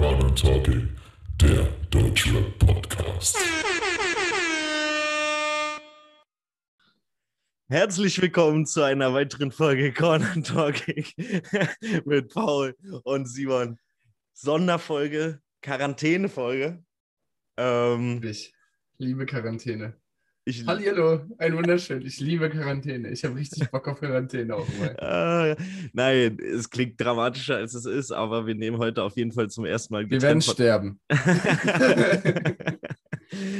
Corner Talking, der Deutschrap Podcast. Herzlich willkommen zu einer weiteren Folge Corner Talking mit Paul und Simon. Sonderfolge, Quarantänefolge. Ähm, Ich liebe Quarantäne. Ich, Hallihallo, ein wunderschön. Ich liebe Quarantäne. Ich habe richtig Bock auf Quarantäne auch mal. äh, nein, es klingt dramatischer als es ist, aber wir nehmen heute auf jeden Fall zum ersten Mal Wir werden sterben. wir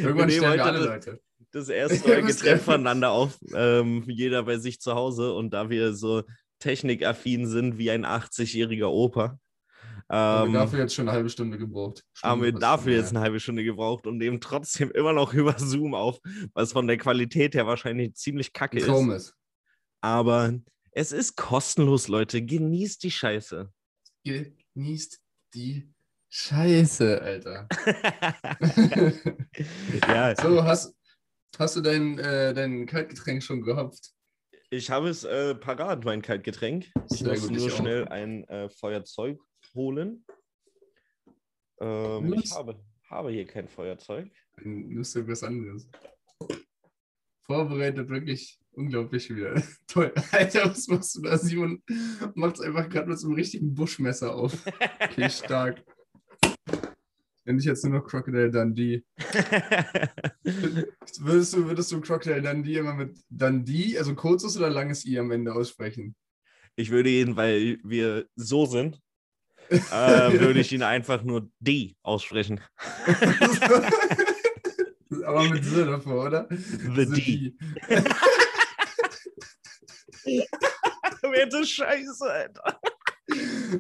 Irgendwann nehmen sterben wir heute alle das, Leute. das erste Wir Mal getrennt voneinander auf, ähm, jeder bei sich zu Hause und da wir so technikaffin sind wie ein 80-jähriger Opa. Haben Ähm, wir dafür jetzt schon eine halbe Stunde gebraucht. haben wir Stunde, dafür jetzt eine halbe Stunde gebraucht und nehmen trotzdem immer noch über Zoom auf, was von der Qualität her wahrscheinlich ziemlich kacke ist. Ist. Aber es ist kostenlos, Leute. Genießt die Scheiße. Genießt die Scheiße, Alter. ja, so, hast, hast du dein, äh, dein Kaltgetränk schon gehopft? ich habe es äh, parat, mein Kaltgetränk. Ich Sehr muss gut, nur schnell ein äh, Feuerzeug holen. Ähm, ich habe, habe hier kein Feuerzeug. Dann nimmst du was anderes. Vorbereitet wirklich unglaublich wieder. Toll. Alter, was machst du da? Simon macht es einfach gerade mit so einem richtigen Buschmesser auf. Okay, stark. Wenn ich jetzt nur noch Crocodile Dundee. Würdest du, würdest du Crocodile Dundee immer mit Dundee, also kurzes oder langes I am Ende aussprechen? ich würde ihn, weil wir so sind, äh, würde ich ihn einfach nur D aussprechen. Aber mit S davor, oder? The D. Wäre das scheiße, Alter.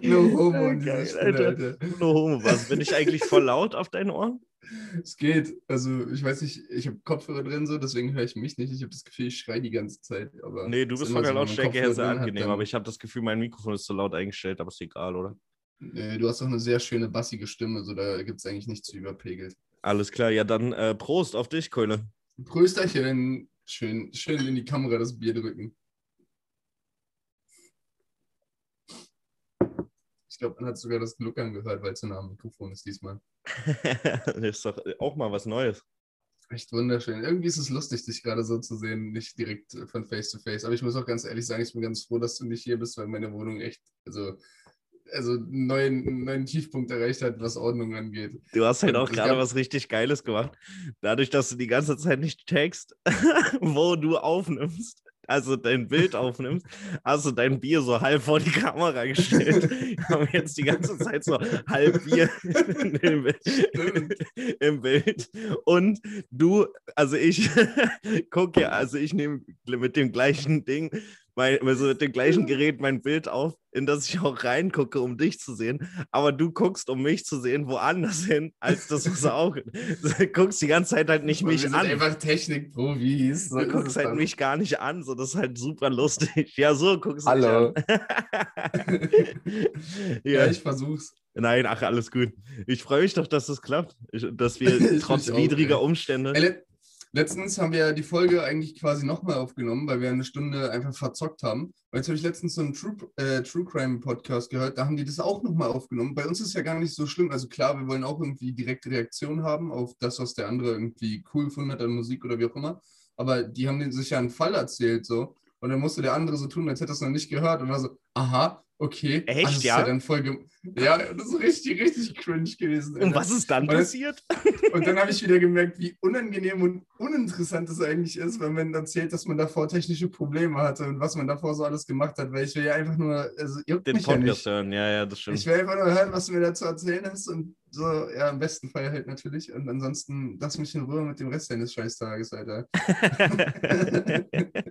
No homo Stelle, Alter. Alter. No homo, was? Bin ich eigentlich voll laut auf deinen Ohren? Es geht. Also, ich weiß nicht, ich habe Kopfhörer drin, so, deswegen höre ich mich nicht. Ich habe das Gefühl, ich schreie die ganze Zeit. Aber Nee, du ist bist von der so, Lautstärke her sehr angenehm, aber ich habe das Gefühl, mein Mikrofon ist zu laut eingestellt, aber ist egal, oder? Nee, du hast auch eine sehr schöne bassige Stimme, so da gibt es eigentlich nichts zu überpegelt. Alles klar, ja dann äh, Prost auf dich, Keule. Prösterchen, schön, schön in die Kamera das Bier drücken. Ich glaube, man hat sogar das Gluckern gehört, weil es nah am Mikrofon ist diesmal. das ist doch auch mal was Neues. Echt wunderschön. Irgendwie ist es lustig, dich gerade so zu sehen, nicht direkt äh, von Face to Face. Aber ich muss auch ganz ehrlich sagen, ich bin ganz froh, dass du nicht hier bist, weil meine Wohnung echt, also, also einen neuen, einen neuen Tiefpunkt erreicht hat, was Ordnung angeht. Du hast halt auch gerade was richtig Geiles gemacht. Dadurch, dass du die ganze Zeit nicht checkst, wo du aufnimmst, also dein Bild aufnimmst, hast du dein Bier so halb vor die Kamera gestellt. Wir haben jetzt die ganze Zeit so halb Bier im, im Bild. Und du, also ich gucke ja, also ich nehme mit dem gleichen Ding, mein, also mit dem gleichen Gerät mein Bild auf, in das ich auch reingucke, um dich zu sehen. Aber du guckst, um mich zu sehen, woanders hin, als das was auch. Du guckst die ganze Zeit halt nicht Aber mich wir sind an. einfach Technikprofis. So Du guckst halt dann. mich gar nicht an, so das ist halt super lustig. Ja, so guckst du Hallo. mich an. Ja, ja, ich versuch's. nein, ach, alles gut. Ich freue mich doch, dass es klappt, ich, dass wir trotz auch, widriger ey. Umstände. Ey, Letztens haben wir die Folge eigentlich quasi nochmal aufgenommen, weil wir eine Stunde einfach verzockt haben. Und jetzt habe ich letztens so einen True, äh, True Crime Podcast gehört, da haben die das auch nochmal aufgenommen. Bei uns ist ja gar nicht so schlimm. Also klar, wir wollen auch irgendwie direkte Reaktion haben auf das, was der andere irgendwie cool hat an Musik oder wie auch immer. Aber die haben sich ja einen Fall erzählt so. Und dann musste der andere so tun, als hätte er es noch nicht gehört und war so, aha, okay. Echt, das ist ja? dann voll ja, das ist richtig, richtig cringe gewesen. Und Alter. was ist dann Weil- passiert? Und dann habe ich wieder gemerkt, wie unangenehm und uninteressant es eigentlich ist, wenn man erzählt, dass man davor technische Probleme hatte und was man davor so alles gemacht hat, weil ich will ja einfach nur, also juckt Den mich ja Podcast nicht. hören, ja, ja, das stimmt. Ich will einfach nur hören, was du mir dazu erzählen hast und so, ja, im besten Fall halt natürlich. Und ansonsten lass mich in Ruhe mit dem Rest deines Scheißtages, Alter.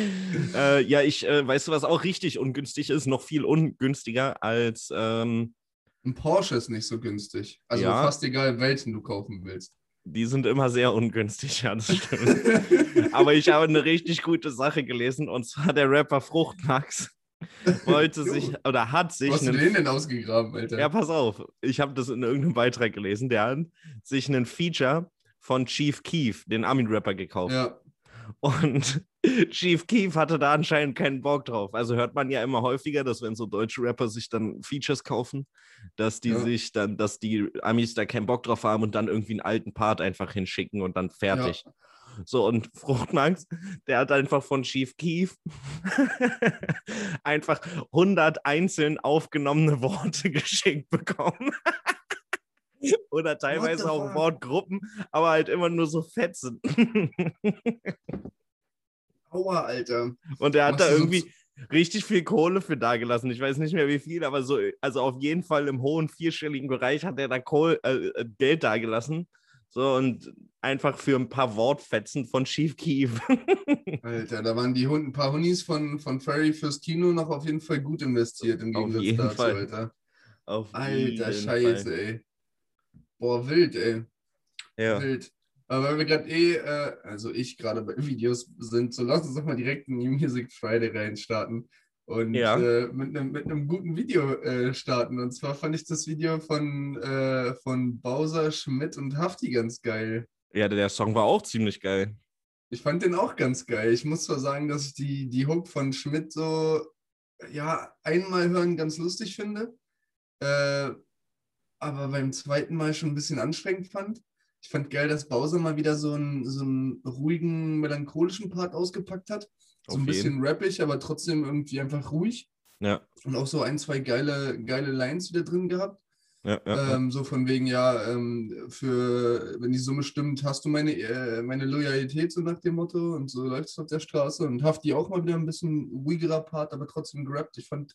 äh, ja, ich, äh, weißt du, was auch richtig ungünstig ist, noch viel ungünstiger als ähm, Ein Porsche ist nicht so günstig. Also Ja. fast egal, welchen du kaufen willst. Die sind immer sehr ungünstig, ja, das stimmt. Aber ich habe eine richtig gute Sache gelesen und zwar der Rapper Fruchtmax wollte sich oder hat Wo sich hast du den denn ausgegraben, Alter? Ja, pass auf. Ich habe das in irgendeinem Beitrag gelesen. Der hat sich einen Feature von Chief Keef, den Armin-Rapper, gekauft. ja. Und Chief Keef hatte da anscheinend keinen Bock drauf. Also hört man ja immer häufiger, dass wenn so deutsche Rapper sich dann Features kaufen, dass die Ja. sich dann, dass die Amis da keinen Bock drauf haben und dann irgendwie einen alten Part einfach hinschicken und dann fertig. So, und Fruchtmax, der hat einfach von Chief Keef einfach 100 einzeln aufgenommene Worte geschenkt bekommen. Oder teilweise auch? Wortgruppen, aber halt immer nur so Fetzen. Aua, Alter. Und er hat da du so irgendwie richtig viel Kohle für dagelassen. Ich weiß nicht mehr wie viel, aber so, also auf jeden Fall im hohen vierstelligen Bereich hat er da Kohl, äh, äh, Geld dagelassen. So und einfach für ein paar Wortfetzen von Chief Keef. Alter, da waren die Hund, ein paar Hunis von, von Furry fürs Kino noch auf jeden Fall gut investiert im Auf Gegensatz jeden dazu, Fall. Alter. Auf Alter, jeden Scheiße, Fall. ey. Boah, wild, ey. Ja. Wild. Aber weil wir gerade eh, äh, also ich gerade bei Videos sind, so lass uns doch mal direkt in die Music Friday reinstarten und Ja. äh, mit einem mit einem guten Video äh, starten. Und zwar fand ich das Video von, äh, von Bowser, Schmidt und Hafti ganz geil. ja, der Song war auch ziemlich geil. Ich fand den auch ganz geil. Ich muss zwar sagen, dass ich die, die Hook von Schmidt so, ja, einmal hören ganz lustig finde, äh, aber beim zweiten Mal schon ein bisschen anstrengend fand. Ich fand geil, dass Bowser mal wieder so einen, so einen ruhigen, melancholischen Part ausgepackt hat. So Auf ein bisschen rappig, aber trotzdem irgendwie einfach ruhig. Ja, Und auch so ein, zwei geile, geile Lines wieder drin gehabt. ja, ja. Ähm, so von wegen, ja, ähm, für, wenn die Summe stimmt, hast du meine, äh, meine Loyalität, so nach dem Motto. Und so läuft es auf der Straße. Und Hafti auch mal wieder ein bisschen ruhigerer Part, aber trotzdem gerappt. Ich fand,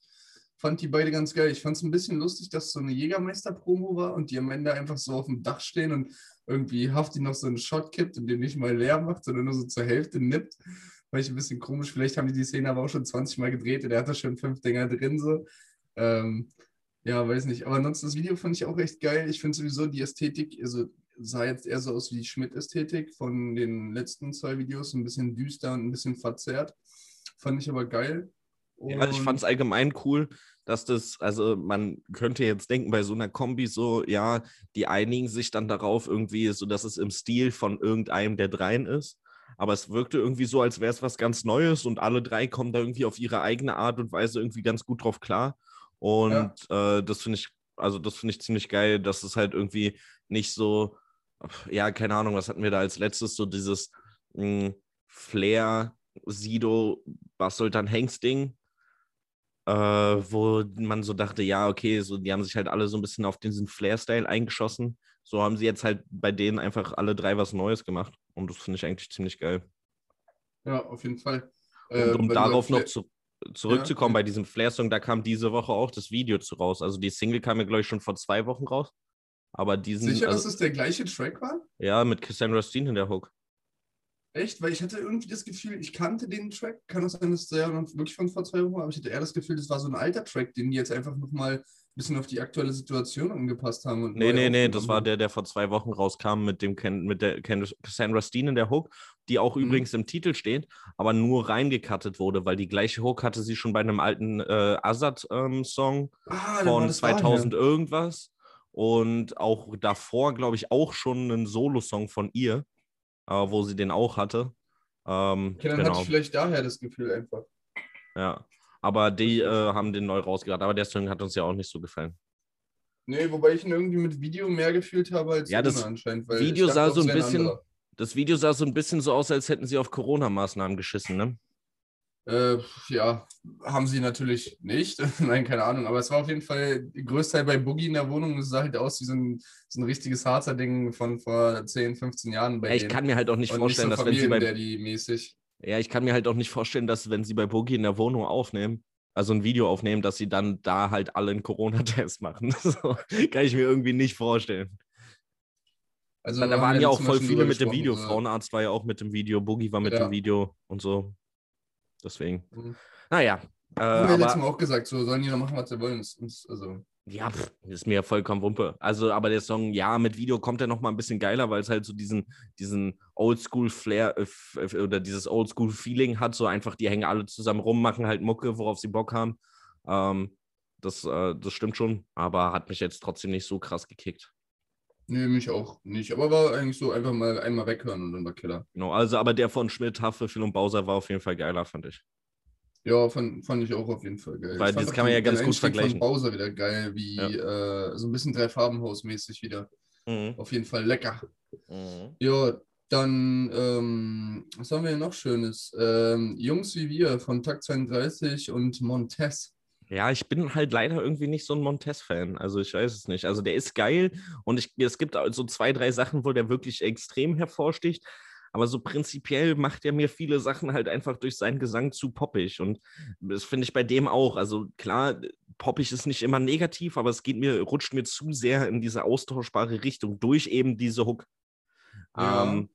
fand die beide ganz geil. Ich fand es ein bisschen lustig, dass so eine Jägermeister-Promo war und die am Ende einfach so auf dem Dach stehen und irgendwie Hafti noch so einen Shot kippt und den nicht mal leer macht, sondern nur so zur Hälfte nippt. War ich ein bisschen komisch. Vielleicht haben die die Szene aber auch schon 20 Mal gedreht und er hatte schon fünf Dinger drin. So. Ähm, ja, weiß nicht. Aber ansonsten das Video fand ich auch echt geil. Ich finde sowieso die Ästhetik, also sah jetzt eher so aus wie die Schmidt-Ästhetik von den letzten zwei Videos, ein bisschen düster und ein bisschen verzerrt. Fand ich aber geil. Ja, ich Und- fand es allgemein cool, dass das, also man könnte jetzt denken, bei so einer Kombi so, ja, die einigen sich dann darauf irgendwie, so dass es im Stil von irgendeinem der dreien ist. Aber es wirkte irgendwie so, als wäre es was ganz Neues und alle drei kommen da irgendwie auf ihre eigene Art und Weise irgendwie ganz gut drauf klar. Und äh, das finde ich, also das finde ich ziemlich geil, dass es halt irgendwie nicht so, ja, keine Ahnung, was hatten wir da als letztes, so dieses mh, Flair, Sido, was soll dann Hengst-Ding? Äh, wo man so dachte, ja, okay, so, die haben sich halt alle so ein bisschen auf diesen Flair-Style eingeschossen. So haben sie jetzt halt bei denen einfach alle drei was Neues gemacht. Und das finde ich eigentlich ziemlich geil. Ja, auf jeden Fall. Und Äh, um darauf noch zu, zurückzukommen, Ja. bei diesem Flair-Song, da kam diese Woche auch das Video zu raus. Also die Single kam ja, glaube ich, schon vor zwei Wochen raus. Aber diesen, Sicher, dass also, es der gleiche Track war? ja, mit Cassandra Steen in der Hook. Echt? Weil ich hatte irgendwie das Gefühl, ich kannte den Track. Kann es sein, dass der wirklich von vor zwei Wochen war? Aber ich hatte eher das Gefühl, das war so ein alter Track, den die jetzt einfach nochmal ein bisschen auf die aktuelle Situation angepasst haben. Und Nee, nee, nee, das war der, der vor zwei Wochen rauskam mit dem Ken, mit der Cassandra Steen in der Hook, die auch Mhm. übrigens im Titel steht, aber nur reingekattet wurde, weil die gleiche Hook hatte sie schon bei einem alten äh, Azad-Song Ah, dann war von das 2000 daher. irgendwas und auch davor, glaube ich, auch schon einen Solo-Song von ihr, wo sie den auch hatte. Ähm, Okay, dann hatte genau, ich vielleicht daher das Gefühl einfach. ja. Aber die äh, haben den neu rausgebracht, aber der Song hat uns ja auch nicht so gefallen. Nee, wobei ich ihn irgendwie mit Video mehr gefühlt habe als Ja, das anscheinend. Weil Video dachte sah so ein bisschen-. Das Video sah so ein bisschen so aus, als hätten sie auf Corona-Maßnahmen geschissen, ne? Äh, ja, haben sie natürlich nicht. Nein, keine Ahnung. Aber es war auf jeden Fall größtenteils bei Boogie in der Wohnung. Es sah halt aus wie so ein, so ein richtiges Harzer Ding von vor 10, 15 Jahren bei Ja, ich denen. kann mir halt auch nicht Und vorstellen, nicht so dass wenn sie bei Familiendaddy-mäßig. ja, ich kann mir halt auch nicht vorstellen, dass wenn sie bei Boogie in der Wohnung aufnehmen, also ein Video aufnehmen, dass sie dann da halt alle einen Corona-Test machen. So, kann ich mir irgendwie nicht vorstellen. Also da waren ja auch voll viele mit dem Video. so. Frauenarzt war ja auch mit dem Video, Boogie war mit Ja. dem Video und so. Deswegen. Mhm. Naja. Äh, Haben wir letztes aber Mal auch gesagt, so sollen die noch machen, was sie wollen. Das ist, also, Ja, pff, ist mir vollkommen Wumpe. Also, aber der Song, ja, mit Video kommt er noch mal ein bisschen geiler, weil es halt so diesen, diesen Oldschool-Flair äh, f- oder dieses Oldschool-Feeling hat. So einfach, die hängen alle zusammen rum, machen halt Mucke, worauf sie Bock haben. Ähm, das, äh, das stimmt schon, aber hat mich jetzt trotzdem nicht so krass gekickt. Nee, mich auch nicht. Aber war eigentlich so einfach mal einmal weghören und dann war Killer. Genau, also, aber der von Schmidt, Haftbefehl und Bowser war auf jeden Fall geiler, fand ich. Ja, fand, fand ich auch auf jeden Fall geil. Weil fand das kann man ja ganz gut vergleichen. Von Bowser wieder geil, wie äh, so ein bisschen Drei-Farben-Haus-mäßig wieder. Mhm. Auf jeden Fall lecker. Mhm. Ja, dann, ähm, was haben wir hier noch Schönes? Ähm, Jungs wie wir von Takt 32 und Montez. Ja, ich bin halt leider irgendwie nicht so ein Montez-Fan. Also ich weiß es nicht. Also der ist geil und ich, es gibt so zwei, drei Sachen, wo der wirklich extrem hervorsticht. Aber so prinzipiell macht er mir viele Sachen halt einfach durch seinen Gesang zu poppig. Und das finde ich bei dem auch. Also klar, poppig ist nicht immer negativ, aber es geht mir, rutscht mir zu sehr in diese austauschbare Richtung durch eben diese Hook. Ja. Ähm,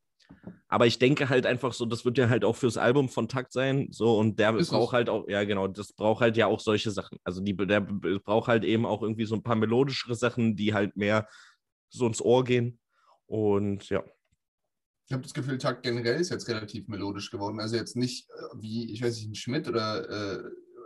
aber ich denke halt einfach so, das wird ja halt auch fürs Album von Takt sein. So, und der Ist braucht es. halt auch, ja, genau, das braucht halt ja auch solche Sachen. Also die, der braucht halt eben auch irgendwie so ein paar melodischere Sachen, die halt mehr so ins Ohr gehen. Und ja. Ich habe das Gefühl, Takt generell ist jetzt relativ melodisch geworden. Also jetzt nicht äh, wie, ich weiß nicht, ein Schmidt oder äh,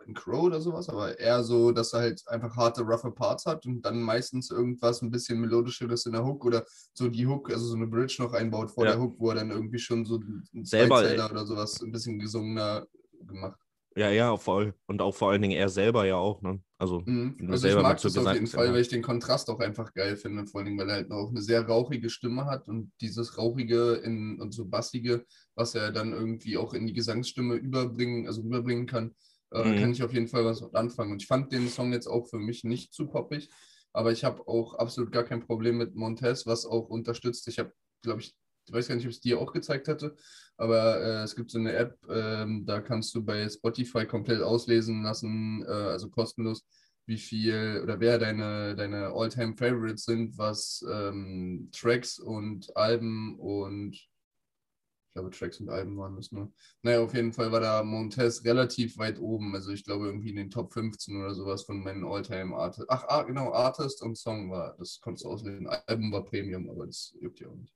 ein Crow oder sowas, aber eher so, dass er halt einfach harte, roughe Parts hat und dann meistens irgendwas ein bisschen melodischeres in der Hook oder so die Hook, also so eine Bridge noch einbaut vor Ja. der Hook, wo er dann irgendwie schon so ein Selber, Zweizeiler oder sowas ein bisschen gesungener gemacht. Ja, ja, voll. Und auch vor allen Dingen er selber ja auch, ne? Also, Mhm. Also ich mag das auf jeden Fall, hast. weil ich den Kontrast auch einfach geil finde, vor allem, weil er halt auch eine sehr rauchige Stimme hat und dieses rauchige in, und so bassige, was er dann irgendwie auch in die Gesangsstimme überbringen, also rüberbringen kann, äh, Mhm. kann ich auf jeden Fall was anfangen. Und ich fand den Song jetzt auch für mich nicht zu poppig, aber ich habe auch absolut gar kein Problem mit Montez, was auch unterstützt. Ich habe, glaube ich, ich weiß gar nicht, ob ich es dir auch gezeigt hatte, aber äh, es gibt so eine App, ähm, da kannst du bei Spotify komplett auslesen lassen, äh, also kostenlos, wie viel oder wer deine, deine All-Time Favorites sind, was ähm, Tracks und Alben und ich glaube, Tracks und Alben waren das nur. Naja, auf jeden Fall war da Montez relativ weit oben. Also ich glaube irgendwie in den Top 15 oder sowas von meinen All-Time Artists. Ach, ah, genau, Artist und Song war, das konntest du auslesen. Album war Premium, aber das juckt ja auch nicht.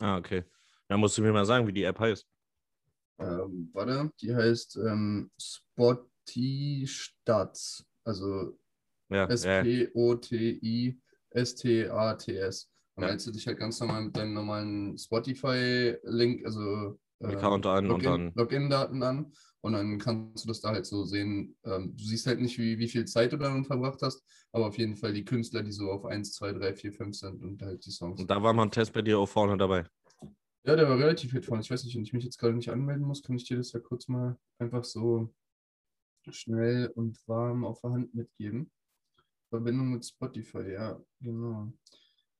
ah, okay. Dann musst du mir mal sagen, wie die App heißt. Ähm, warte, die heißt ähm, Spotty Stats. Also Ja, ja. S-P-O-T-I-S-T-A-T-S. Dann Ja. meldest du dich halt ganz normal mit deinem normalen Spotify-Link, also äh, Account an und Login- dann. Login-Daten an. Und dann kannst du das da halt so sehen. Ähm, du siehst halt nicht, wie, wie viel Zeit du daran verbracht hast, aber auf jeden Fall die Künstler, die so auf 1, 2, 3, 4, 5 sind und halt die Songs. Und da war Montez bei dir auch vorne dabei. Ja, der war relativ hit von. Ich weiß nicht, wenn ich mich jetzt gerade nicht anmelden muss, kann ich dir das ja kurz mal einfach so schnell und warm auf der Hand mitgeben. Verbindung mit Spotify, ja, genau.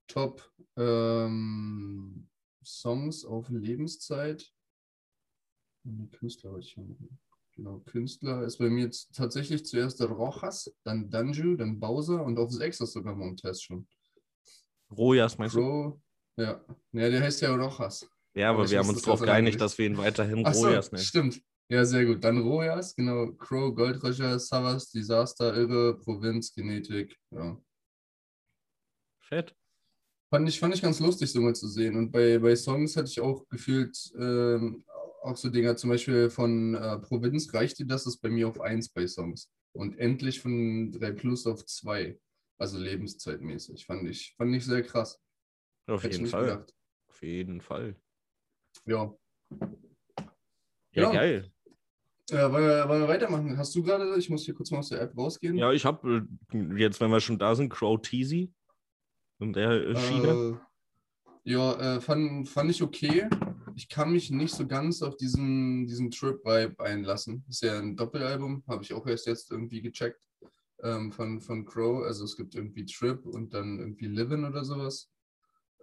Top ähm, Songs auf Lebenszeit. Künstler wollte ich machen. Genau, Künstler ist bei mir jetzt tatsächlich zuerst der Rojas, dann Danju, dann Bowser und auf 6 ist sogar Montez schon. Rojas, meinst du? Crow, ja. Ja, der heißt ja Rojas. Ja, aber Aber wir haben uns darauf geeinigt, dass wir ihn weiterhin Ach so, Rojas nennen. stimmt. Ja, sehr gut. Dann Rojas, genau. Crow, Goldröcher, Savas, Disaster, Irre, Provinz, Genetik. Ja. Fett. Fand ich, fand ich ganz lustig, so mal zu sehen. Und bei, bei Songs hatte ich auch gefühlt ähm, auch so Dinger, zum Beispiel von äh, Provinz reichte das, ist bei mir auf 1 bei Songs. Und endlich von 3 Plus auf 2. Also lebenszeitmäßig. Fand ich, fand ich sehr krass. Auf Hätte ich jeden Fall. gedacht. Auf jeden Fall. Ja. Ja, Ja. geil. Äh, wollen, wir, wollen wir weitermachen? Hast du gerade, ich muss hier kurz mal aus der App rausgehen. Ja, ich habe jetzt, wenn wir schon da sind, Crow Teasy. Und der äh, Schiene. Äh, ja, äh, fand, fand ich okay. Ich kann mich nicht so ganz auf diesen, diesen Trip-Vibe einlassen. Ist ja ein Doppelalbum, habe ich auch erst jetzt irgendwie gecheckt ähm, von, von Crow. Also es gibt irgendwie Trip und dann irgendwie Livin' oder sowas.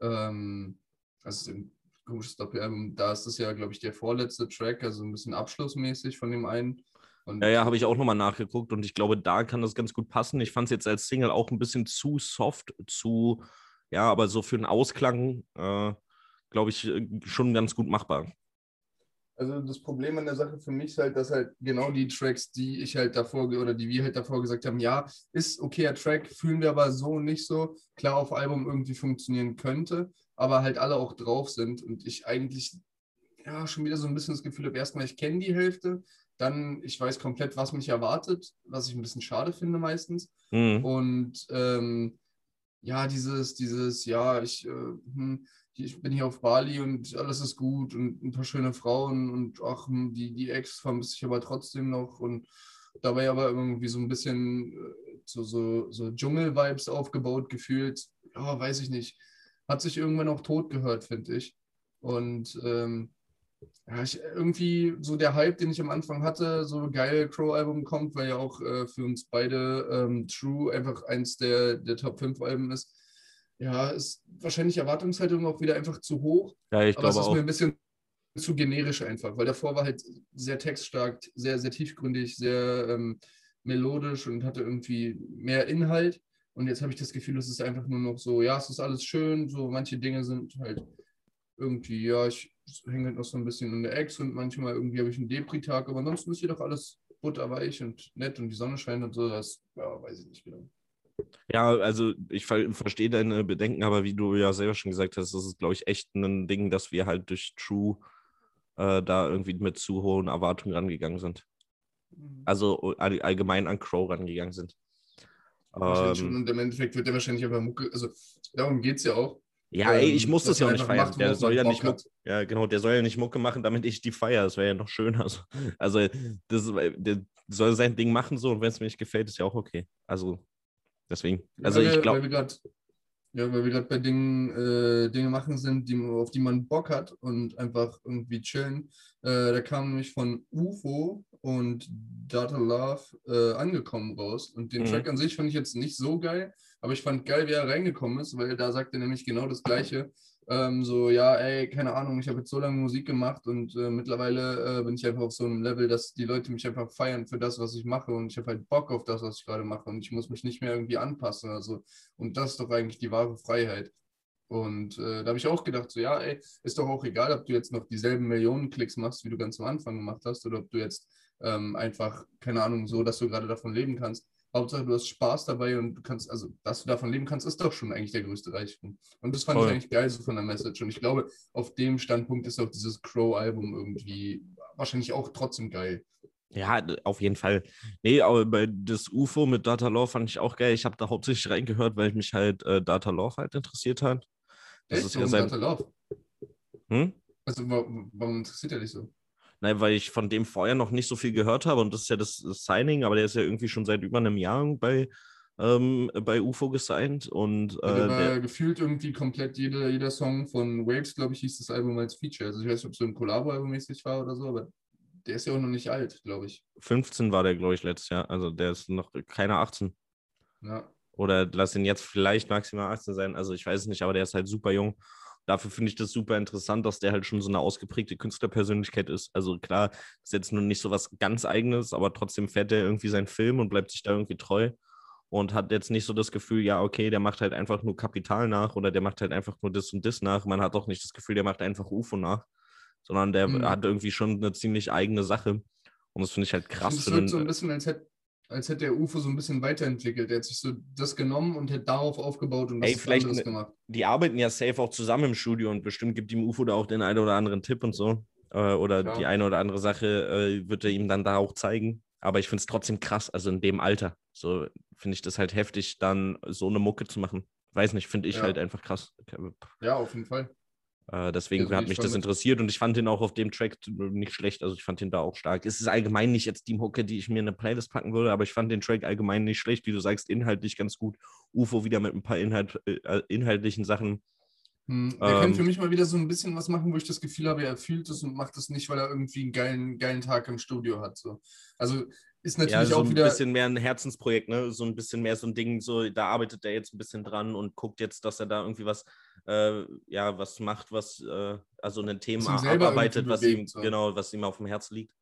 Ähm, das ist ein komisches Doppelalbum. Da ist das ja, glaube ich, der vorletzte Track, also ein bisschen abschlussmäßig von dem einen. Und Ja, ja, habe ich auch nochmal nachgeguckt und ich glaube, da kann das ganz gut passen. Ich fand es jetzt als Single auch ein bisschen zu soft, zu, ja, aber so für einen Ausklang, äh, glaube ich, äh, schon ganz gut machbar. Also das Problem an der Sache für mich ist halt, dass halt genau die Tracks, die ich halt davor oder die wir halt davor gesagt haben, ja, ist okayer Track, fühlen wir aber so nicht so. Klar, auf Album irgendwie funktionieren könnte, aber halt alle auch drauf sind und ich eigentlich ja schon wieder so ein bisschen das Gefühl habe, erstmal, ich kenne die Hälfte, dann ich weiß komplett, was mich erwartet, was ich ein bisschen schade finde meistens. Mhm. Und ähm, ja, dieses, dieses, ja, ich, äh, hm, ich bin hier auf Bali und alles ist gut und ein paar schöne Frauen und ach, hm, die, die Ex vermisse ich aber trotzdem noch und dabei aber irgendwie so ein bisschen äh, so, so, so Dschungel-Vibes aufgebaut gefühlt. Ja, weiß ich nicht. Hat sich irgendwann auch tot gehört, finde ich. Und ähm, ja, ich, irgendwie so der Hype, den ich am Anfang hatte, so geil, Crow-Album kommt, weil ja auch äh, für uns beide ähm, True einfach eins der, der Top 5 Alben ist. Ja, ist wahrscheinlich Erwartungshaltung auch wieder einfach zu hoch. Ja, ich aber es glaube ist auch. mir ein bisschen zu generisch einfach, weil davor war halt sehr textstark, sehr, sehr tiefgründig, sehr ähm, melodisch und hatte irgendwie mehr Inhalt. Und jetzt habe ich das Gefühl, es ist einfach nur noch so, ja, es ist alles schön, so manche Dinge sind halt irgendwie, ja, ich hänge halt noch so ein bisschen in der Ex und manchmal irgendwie habe ich einen Depri-Tag, aber ansonsten ist hier doch alles butterweich und nett und die Sonne scheint und so, das, ja, weiß ich nicht genau. Ja, also ich ver verstehe deine Bedenken, aber wie du ja selber schon gesagt hast, das ist, glaube ich, echt ein Ding, dass wir halt durch True äh, da irgendwie mit zu hohen Erwartungen rangegangen sind. Also all allgemein an Crow rangegangen sind. Wahrscheinlich schon. Ähm, Und im Endeffekt wird der wahrscheinlich aber Mucke, also darum geht es ja auch. Ja, ey, ich ähm, muss das ja auch nicht feiern. macht, Der soll ja Bock nicht Mucke, ja, genau, der soll ja nicht Mucke machen, damit ich die feiere. Das wäre ja noch schöner. So. Also, das, der soll sein Ding machen so und wenn es mir nicht gefällt, ist ja auch okay. Also, deswegen. Also, weil ich glaube, ja, weil wir gerade bei Dingen, äh, Dinge machen sind, die, auf die man Bock hat und einfach irgendwie chillen. Äh, da kam nämlich von UFO und Data Love äh, angekommen raus. Und den Mhm. Track an sich fand ich jetzt nicht so geil, aber ich fand geil, wie er reingekommen ist, weil da sagt er nämlich genau das Gleiche. Ähm, so, ja, ey, keine Ahnung, ich habe jetzt so lange Musik gemacht und äh, mittlerweile äh, bin ich einfach auf so einem Level, dass die Leute mich einfach feiern für das, was ich mache und ich habe halt Bock auf das, was ich gerade mache und ich muss mich nicht mehr irgendwie anpassen. Also, und das ist doch eigentlich die wahre Freiheit. Und äh, da habe ich auch gedacht, so, ja, ey, ist doch auch egal, ob du jetzt noch dieselben Millionen Klicks machst, wie du ganz am Anfang gemacht hast, oder ob du jetzt ähm, einfach, keine Ahnung, so, dass du gerade davon leben kannst. Hauptsache, du hast Spaß dabei und du kannst, also, dass du davon leben kannst, ist doch schon eigentlich der größte Reichtum. Und das fand Voll. ich eigentlich geil so von der Message. Und ich glaube, auf dem Standpunkt ist auch dieses Crow-Album irgendwie wahrscheinlich auch trotzdem geil. Ja, auf jeden Fall. Nee, aber bei das UFO mit Data Love fand ich auch geil. Ich habe da hauptsächlich reingehört, weil mich halt äh, Data Love halt interessiert hat. Das Echt? ist ja sein. Data Love? Hm? Also, wa- warum interessiert er dich so? Nein, weil ich von dem vorher noch nicht so viel gehört habe und das ist ja das, das Signing, aber der ist ja irgendwie schon seit über einem Jahr bei, ähm, bei UFO gesigned und Ja, der äh, war der, gefühlt irgendwie komplett jeder, jeder Song von Waves, glaube ich, hieß das Album als Feature. Also ich weiß nicht, ob es so ein Collabo-Album mäßig war oder so, aber der ist ja auch noch nicht alt, glaube ich. 15 war der, glaube ich, letztes Jahr. Also der ist noch keine 18. Ja. Oder lass ihn jetzt vielleicht maximal 18 sein. Also ich weiß es nicht, aber der ist halt super jung. Dafür finde ich das super interessant, dass der halt schon so eine ausgeprägte Künstlerpersönlichkeit ist. Also klar, ist jetzt nur nicht so was ganz Eigenes, aber trotzdem fährt er irgendwie seinen Film und bleibt sich da irgendwie treu und hat jetzt nicht so das Gefühl, ja, okay, der macht halt einfach nur Kapital nach oder der macht halt einfach nur das und das nach. Man hat auch nicht das Gefühl, der macht einfach UFO nach, sondern der Mhm. hat irgendwie schon eine ziemlich eigene Sache. Und das finde ich halt krass finde, es wirkt so ein bisschen, als hätte, als hätte der UFO so ein bisschen weiterentwickelt. Er hat sich so das genommen und hätte darauf aufgebaut und Ey, was vielleicht anderes ne- gemacht. die arbeiten ja safe auch zusammen im Studio und bestimmt gibt ihm UFO da auch den einen oder anderen Tipp und so. Äh, oder Ja. die eine oder andere Sache äh, wird er ihm dann da auch zeigen. Aber ich finde es trotzdem krass, also in dem Alter. So finde ich das halt heftig, dann so eine Mucke zu machen. Weiß nicht, finde ich Ja. halt einfach krass. Ja, auf jeden Fall. Äh, deswegen Also, hat ich mich das interessiert und ich fand den auch auf dem Track nicht schlecht. Also ich fand den da auch stark. Es ist allgemein nicht jetzt die Mucke, die ich mir in eine Playlist packen würde, aber ich fand den Track allgemein nicht schlecht, wie du sagst, inhaltlich ganz gut. UFO wieder mit ein paar Inhalt, äh, inhaltlichen Sachen. Hm, kann Ähm, für mich mal wieder so ein bisschen was machen, wo ich das Gefühl habe, er fühlt es und macht es nicht, weil er irgendwie einen geilen, geilen Tag im Studio hat. So. Also ist natürlich Ja, so auch ein wieder. bisschen mehr ein Herzensprojekt, ne? So ein bisschen mehr so ein Ding, so da arbeitet er jetzt ein bisschen dran und guckt jetzt, dass er da irgendwie was, äh, ja, was macht, was, äh, also ein Thema irgendwie was ihm, so. genau, was ihm auf dem Herzen liegt.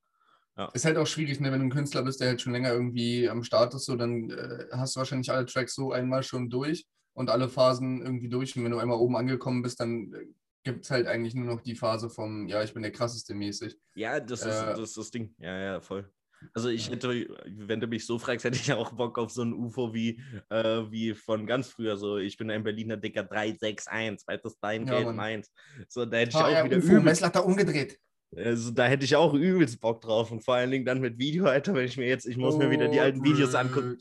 Ist halt auch schwierig, ne? wenn du ein Künstler bist, der halt schon länger irgendwie am Start ist, so, dann äh, hast du wahrscheinlich alle Tracks so einmal schon durch und alle Phasen irgendwie durch. Und wenn du einmal oben angekommen bist, dann äh, gibt es halt eigentlich nur noch die Phase vom, ja, ich bin der krasseste mäßig. Ja, das ist, Äh, das ist das Ding. Ja, ja, voll. Also ich Ja. hätte, wenn du mich so fragst, hätte ich auch Bock auf so ein UFO wie, äh, wie von ganz früher. So, ich bin ein Berliner Dicker 361, zweites dein Ja, Geld meins. So, da hätte ich auch HR wieder UFO, übelst, Messlatte umgedreht. also, da hätte ich auch übelst Bock drauf. Und vor allen Dingen dann mit Video, Alter, wenn ich mir jetzt, ich muss mir wieder die alten Videos angucken,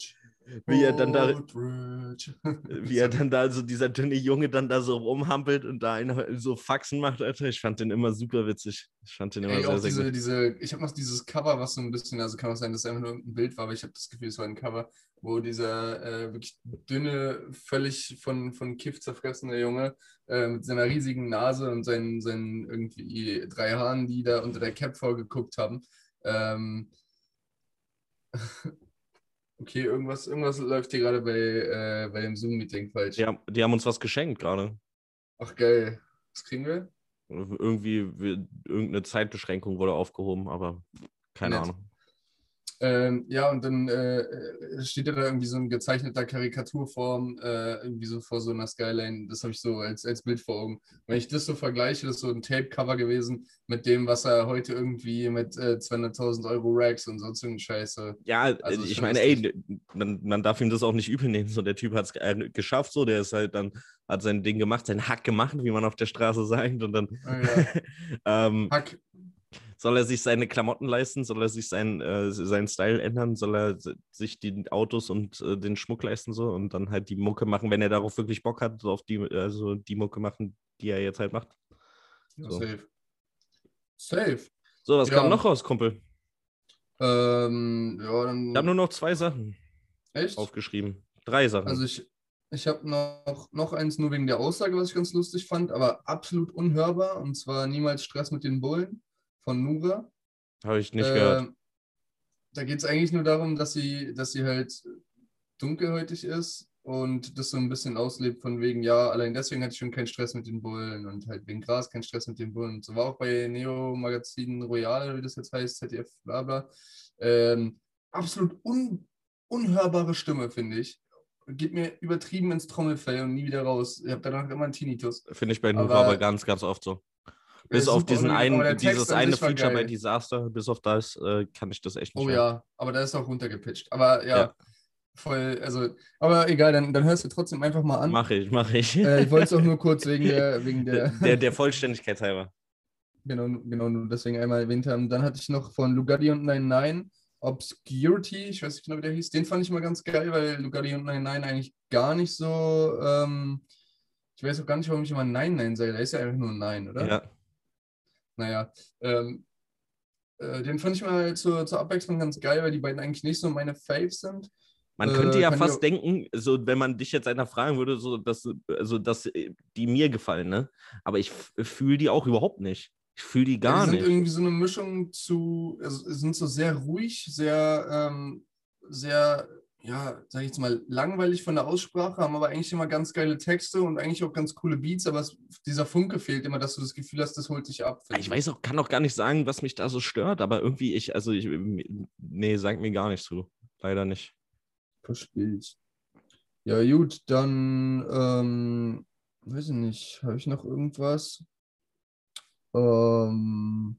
wie er dann da, wie er dann da so dieser dünne Junge dann da so rumhampelt und da so Faxen macht, Alter. Ich fand den immer super witzig. Ich fand den immer Ey, sehr, sehr diese, gut. diese, ich habe noch dieses Cover, was so ein bisschen, also kann auch sein, dass es einfach nur ein Bild war, aber ich habe das Gefühl, es war ein Cover, wo dieser äh, wirklich dünne, völlig von, von Kiff zerfressene Junge äh, mit seiner riesigen Nase und seinen, seinen irgendwie drei Haaren, die da unter der Cap vorgeguckt haben. Ähm, okay, irgendwas, irgendwas läuft hier gerade bei, äh, bei dem Zoom-Meeting falsch. Die haben, die haben uns was geschenkt gerade. Ach geil. Was kriegen wir? Irgendwie, wir- irgendeine Zeitbeschränkung wurde aufgehoben, aber keine Nett. Ahnung. Ähm, ja, und dann äh, äh, steht ja da irgendwie so in gezeichneter Karikaturform, äh, irgendwie so vor so einer Skyline. Das habe ich so als, als Bild vor Augen. Wenn ich das so vergleiche, das ist so ein Tape-Cover gewesen mit dem, was er heute irgendwie mit äh, 200.000 Euro Racks und so eine Scheiße. Ja, Also ist ich meine, ey, man, man darf ihm das auch nicht übel nehmen. So, der Typ hat es äh, geschafft, so, der ist halt dann, hat sein Ding gemacht, sein Hack gemacht, wie man auf der Straße sagt. Und dann Ah, ja. ähm, Hack. Soll er sich seine Klamotten leisten, soll er sich sein, äh, seinen Style ändern, soll er sich die Autos und äh, den Schmuck leisten so und dann halt die Mucke machen, wenn er darauf wirklich Bock hat, so auf die, also die Mucke machen, die er jetzt halt macht. So. Safe. Safe. So, was Ja. kam noch raus, Kumpel? Ähm, ja, dann. Ich habe nur noch zwei Sachen echt? aufgeschrieben. Drei Sachen. Also ich, ich habe noch, noch eins nur wegen der Aussage, was ich ganz lustig fand, aber absolut unhörbar. Und zwar niemals Stress mit den Bullen von Nura. habe ich nicht gehört. Ähm, Da geht es eigentlich nur darum, dass sie, dass sie halt dunkelhäutig ist und das so ein bisschen auslebt von wegen, ja, allein deswegen hatte ich schon keinen Stress mit den Bullen und halt wegen Gras keinen Stress mit den Bullen. Und so war auch bei Neo Magazin Royal, wie das jetzt heißt, ZDF, bla bla. Ähm, absolut un, unhörbare Stimme, finde ich. Geht mir übertrieben ins Trommelfell und nie wieder raus. Ich habe danach immer einen Tinnitus. Finde ich bei Nura aber- aber ganz, ganz oft so. Bis auf diesen einen, dieses eine Feature bei. Disaster, bis auf das äh, kann ich das echt nicht Oh hören. ja, aber da ist auch runtergepitcht. Aber ja, Ja. voll, also, aber egal, dann, dann hörst du trotzdem einfach mal an. Mache ich, mache ich. Äh, ich wollte es auch nur kurz wegen der, wegen der, der, der Vollständigkeit halber. genau, genau, nur deswegen einmal erwähnt haben. Dann hatte ich noch von Lugatti und 99 Obscurity, ich weiß nicht genau, wie der hieß. Den fand ich mal ganz geil, weil Lugatti und 99 eigentlich gar nicht so, ähm, ich weiß auch gar nicht, warum ich immer Nein Nein sage. Der ist ja einfach nur Nein, oder? Ja. Naja, ähm, äh, den fand ich mal zur, zur Abwechslung ganz geil, weil die beiden eigentlich nicht so meine Faves sind. Man Äh, könnte ja kann fast denken, so wenn man dich jetzt einer fragen würde, so dass, also dass äh, die mir gefallen, ne? Aber ich fühle die auch überhaupt nicht. Ich fühle die gar Ja, die sind nicht. irgendwie so eine Mischung zu, also sind so sehr ruhig, sehr, ähm, sehr, ja, sag ich jetzt mal, langweilig von der Aussprache, haben aber eigentlich immer ganz geile Texte und eigentlich auch ganz coole Beats, aber es, dieser Funke fehlt immer, dass du das Gefühl hast, das holt dich ab. finde Ich weiß auch, kann auch gar nicht sagen, was mich da so stört, aber irgendwie ich, also ich, nee, sagt mir gar nicht zu. Leider nicht. Verstehe ich. Ja, gut, dann, ähm, weiß ich nicht, habe ich noch irgendwas? Ähm,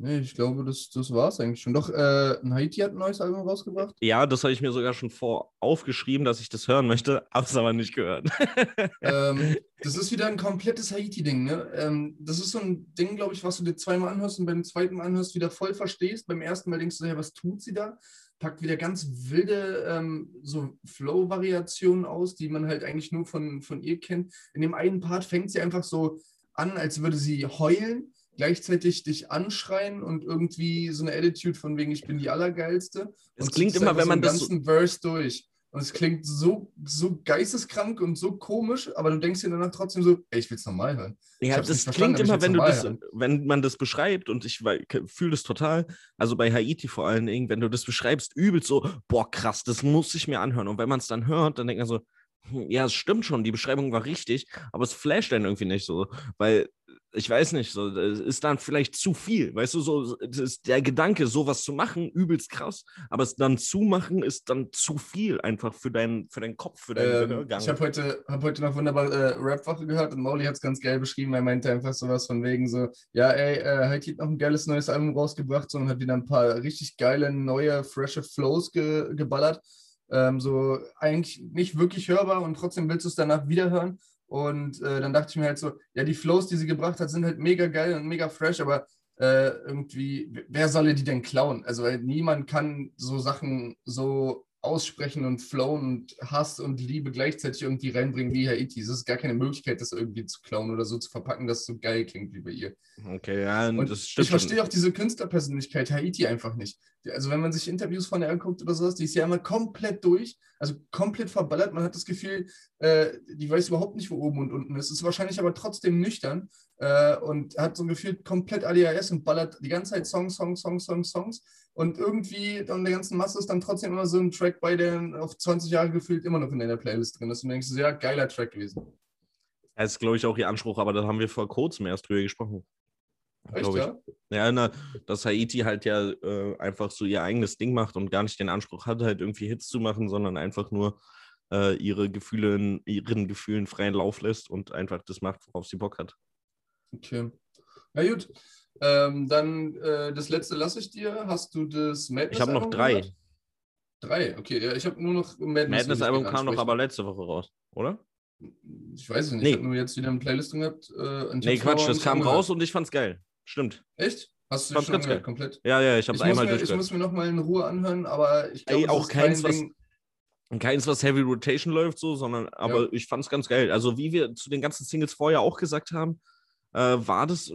nee, ich glaube, das, das war es eigentlich schon. Doch, äh, Haiti hat ein neues Album rausgebracht. Ja, das habe ich mir sogar schon vor aufgeschrieben, dass ich das hören möchte, habe es aber nicht gehört. ähm, das ist wieder ein komplettes Haiti-Ding, ne? Ähm, das ist so ein Ding, glaube ich, was du dir zweimal anhörst und beim zweiten Mal anhörst, wieder voll verstehst. Beim ersten Mal denkst du, ja, was tut sie da? Packt wieder ganz wilde ähm, so Flow-Variationen aus, die man halt eigentlich nur von, von ihr kennt. In dem einen Part fängt sie einfach so an, als würde sie heulen, gleichzeitig dich anschreien und irgendwie so eine Attitude von wegen, ich bin die Allergeilste. Es klingt immer, wenn man so das einen so- ganzen Verse durch. Und es klingt so, so geisteskrank und so komisch, aber du denkst dir danach trotzdem so, ey, ich will es nochmal hören. Ja, das klingt immer, wenn du das, wenn man das beschreibt und ich fühle das total, also bei Haiti vor allen Dingen, wenn du das beschreibst, übelst so, boah, krass, das muss ich mir anhören. Und wenn man es dann hört, dann denkt man so, hm, ja, es stimmt schon, die Beschreibung war richtig, aber es flasht dann irgendwie nicht so, weil ich weiß nicht, so, das ist dann vielleicht zu viel. Weißt du, so ist der Gedanke, sowas zu machen, übelst krass, aber es dann zu machen, ist dann zu viel einfach für, dein, für deinen Kopf, für deinen Ähm, Gehörgang. ich habe heute, hab heute noch wunderbar äh, Rap-Woche gehört und Mauli hat es ganz geil beschrieben. Er meinte einfach sowas von wegen so, ja, ey, äh, hat hier noch ein geiles neues Album rausgebracht so, und hat wieder ein paar richtig geile, neue, frische Flows ge geballert. Ähm, so eigentlich nicht wirklich hörbar und trotzdem willst du es danach wieder hören. Und äh, dann dachte ich mir halt so, ja, die Flows, die sie gebracht hat, sind halt mega geil und mega fresh, aber äh, irgendwie, wer solle die denn klauen? Also, niemand kann so Sachen so aussprechen und flowen und Hass und Liebe gleichzeitig irgendwie reinbringen wie Haiti. Es ist gar keine Möglichkeit, das irgendwie zu klauen oder so zu verpacken, dass es so geil klingt wie bei ihr. okay, ja, Und das stimmt. ich verstehe auch diese Künstlerpersönlichkeit Haiti einfach nicht. Also wenn man sich Interviews von ihr anguckt oder sowas, die ist ja immer komplett durch, also komplett verballert. Man hat das Gefühl, äh, die weiß überhaupt nicht, wo oben und unten ist. Ist wahrscheinlich aber trotzdem nüchtern äh, und hat so gefühlt komplett ADHS und ballert die ganze Zeit Songs, Songs, Songs, Songs, Songs. Und irgendwie an der ganzen Masse ist dann trotzdem immer so ein Track bei, der auf 20 Jahre gefühlt immer noch in deiner Playlist drin ist. Und du denkst, ja, geiler Track gewesen. Das ist, glaube ich, auch ihr Anspruch, aber da haben wir vor kurzem erst drüber gesprochen. Echt, ja? Ja, na, dass Haiti halt ja äh, einfach so ihr eigenes Ding macht und gar nicht den Anspruch hat, halt irgendwie Hits zu machen, sondern einfach nur äh, ihre Gefühle, in- ihren Gefühlen freien Lauf lässt und einfach das macht, worauf sie Bock hat. Okay. Na gut. Ähm, dann äh, das letzte lasse ich dir. Hast du das Madness? Ich habe noch Album drei. gehört? Drei, okay. Ja, ich habe nur noch Madness. will ich Madness-Album gerne kam ansprechen. aber letzte Woche raus, oder? Ich weiß es nicht. Nee. Ich habe nur jetzt wieder eine Playlist gehabt. Äh, ich Nee, Quatsch, das kam angehört. raus und ich fand's geil. Stimmt. Echt? Hast du Fand's schon geil. komplett? Ja, ja, ich Ich muss, einmal mir, ich durchgehört. muss mir noch mal in Ruhe anhören, aber ich glaube, es auch ist kein keins, was- Ding. Keins, was Heavy Rotation läuft, so, sondern aber Ja. ich fand's ganz geil. Also, wie wir zu den ganzen Singles vorher auch gesagt haben, äh, war das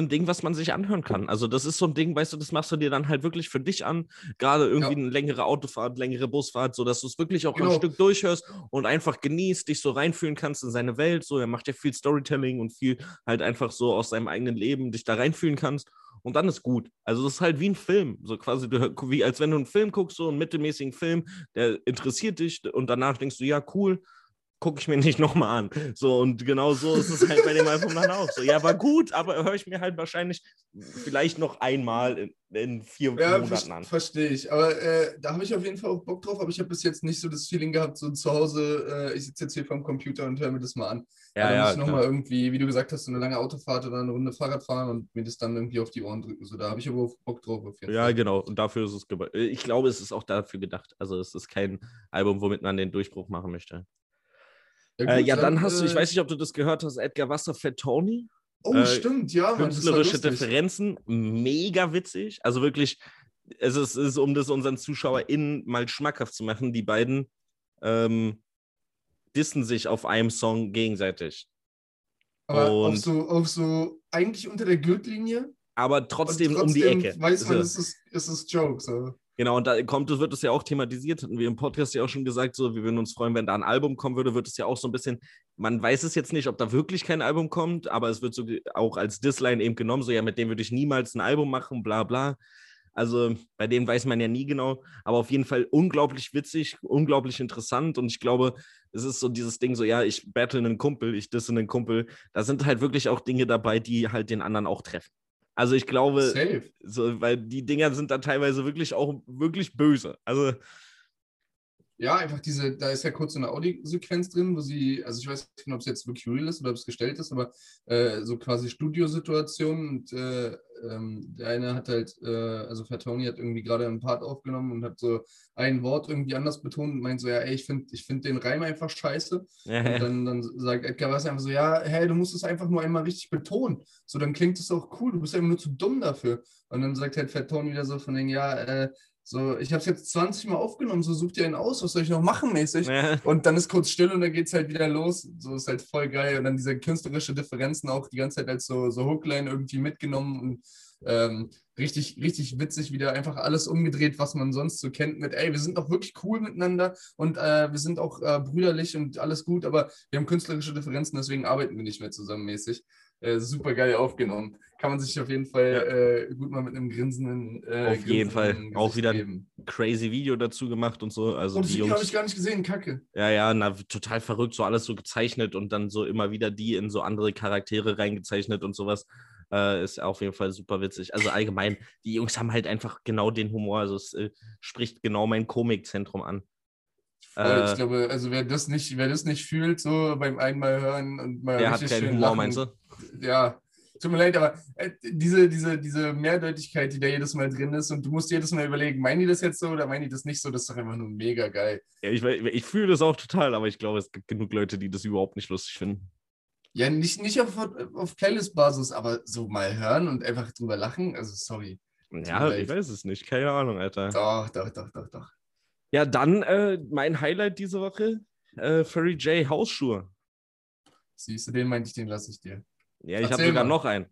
ein Ding, was man sich anhören kann. Also, das ist so ein Ding, weißt du, das machst du dir dann halt wirklich für dich an. Gerade irgendwie Ja. eine längere Autofahrt, längere Busfahrt, so dass du es wirklich auch Genau. ein Stück durchhörst und einfach genießt, dich so reinfühlen kannst in seine Welt. So, er macht ja viel Storytelling und viel halt einfach so aus seinem eigenen Leben, dich da reinfühlen kannst. Und dann ist gut. Also das ist halt wie ein Film, so quasi du, wie als wenn du einen Film guckst, so einen mittelmäßigen Film, der interessiert dich und danach denkst du, ja cool, gucke ich mir nicht nochmal an. So und genau so ist es halt bei dem Album dann auch. So ja, war gut, aber höre ich mir halt wahrscheinlich vielleicht noch einmal in, in vier Ja, Monaten an. verstehe ich. Aber äh, da habe ich auf jeden Fall auch Bock drauf, aber ich habe bis jetzt nicht so das Feeling gehabt, so zu Hause, äh, ich sitze jetzt hier vorm Computer und höre mir das mal an. Ja, da ja, muss ich nochmal irgendwie, wie du gesagt hast, so eine lange Autofahrt oder eine Runde Fahrrad fahren und mir das dann irgendwie auf die Ohren drücken. So, da habe ich aber auch Bock drauf ja, genau. Und dafür ist es geba- Ich glaube, es ist auch dafür gedacht. Also es ist kein Album, womit man den Durchbruch machen möchte. Äh, gut, ja, dann hast du, ich äh, weiß nicht, ob du das gehört hast, Edgar Wasser Fat Tony. Oh, äh, stimmt, ja, Mann, künstlerische. Differenzen, mega witzig. Also wirklich, es ist, es ist, um das unseren ZuschauerInnen mal schmackhaft zu machen, die beiden ähm, dissen sich auf einem Song gegenseitig. Aber auf und- so, auf so, eigentlich unter der Gürtellinie. Aber und trotzdem, um die Ecke. Weiß man, es ist, es ist Joke. So. Genau, und da kommt, wird es ja auch thematisiert, hatten wir im Podcast ja auch schon gesagt, so, wir würden uns freuen, wenn da ein Album kommen würde, wird es ja auch so ein bisschen, man weiß es jetzt nicht, ob da wirklich kein Album kommt, aber es wird so auch als Disline eben genommen, so, ja, mit dem würde ich niemals ein Album machen, bla bla. Also bei dem weiß man ja nie genau, aber auf jeden Fall unglaublich witzig, unglaublich interessant und ich glaube, es ist so dieses Ding, so ja, ich battle einen Kumpel, ich disse einen Kumpel. Da sind halt wirklich auch Dinge dabei, die halt den anderen auch treffen. Also ich glaube, Safe. so, weil die Dinger sind dann teilweise wirklich auch wirklich böse. Also Ja, einfach diese, da ist ja kurz so eine Audiosequenz drin, wo sie, also ich weiß nicht, ob es jetzt wirklich real ist oder ob es gestellt ist, aber äh, so quasi Studiosituationen und äh, ähm, der eine hat halt, äh, also Fatoni hat irgendwie gerade einen Part aufgenommen und hat so ein Wort irgendwie anders betont und meint so, ja, ey, ich finde ich find den Reim einfach scheiße. Und dann, dann sagt Edgar Wasser einfach so, ja, hey, du musst es einfach nur einmal richtig betonen. So, dann klingt es auch cool, du bist einfach nur zu dumm dafür. Und dann sagt halt Fat Tony wieder so von den, ja, äh, so, ich habe es jetzt 20 Mal aufgenommen, so sucht ihr einen aus, was soll ich noch machen mäßig? Ja. Und dann ist kurz still und dann geht es halt wieder los. So ist halt voll geil. Und dann diese künstlerische Differenzen auch die ganze Zeit als so, so Hookline irgendwie mitgenommen und ähm, richtig, richtig witzig wieder einfach alles umgedreht, was man sonst so kennt mit, ey, wir sind doch wirklich cool miteinander und äh, wir sind auch äh, brüderlich und alles gut, aber wir haben künstlerische Differenzen, deswegen arbeiten wir nicht mehr zusammen mäßig. Äh, super geil aufgenommen. Kann man sich auf jeden Fall äh, gut mal mit einem grinsenden äh, Auf jeden Fall. Auch wieder ein geben. Crazy Video dazu gemacht und so. Also Und die Video habe Jungs. ich gar nicht gesehen, Kacke. Ja, ja, na, total verrückt, so alles so gezeichnet und dann so immer wieder die in so andere Charaktere reingezeichnet und sowas. Äh, ist auf jeden Fall super witzig. Also allgemein, die Jungs haben halt einfach genau den Humor. Also es äh, spricht genau mein Komikzentrum an. Voll, Äh, ich glaube, also wer das nicht, wer das nicht fühlt, so beim einmal hören und mal Der hat keinen schön Humor, lachen, meinst du? Ja, tut mir leid, aber äh, diese, diese, diese Mehrdeutigkeit, die da jedes Mal drin ist und du musst jedes Mal überlegen, meinen die das jetzt so oder meinen die das nicht so, das ist doch einfach nur mega geil. Ja, ich, ich fühle das auch total, aber ich glaube, es gibt genug Leute, die das überhaupt nicht lustig finden. Ja, nicht, nicht auf, auf Playlist-Basis, aber so mal hören und einfach drüber lachen, also sorry. Ja, ich weiß es nicht. Keine Ahnung, Alter. Doch, doch, doch, doch, doch. Ja, dann äh, mein Highlight diese Woche: äh, Furry J Hausschuhe. Siehst du, den meinte ich, den lasse ich dir. Ja, ich habe sogar mal. noch einen.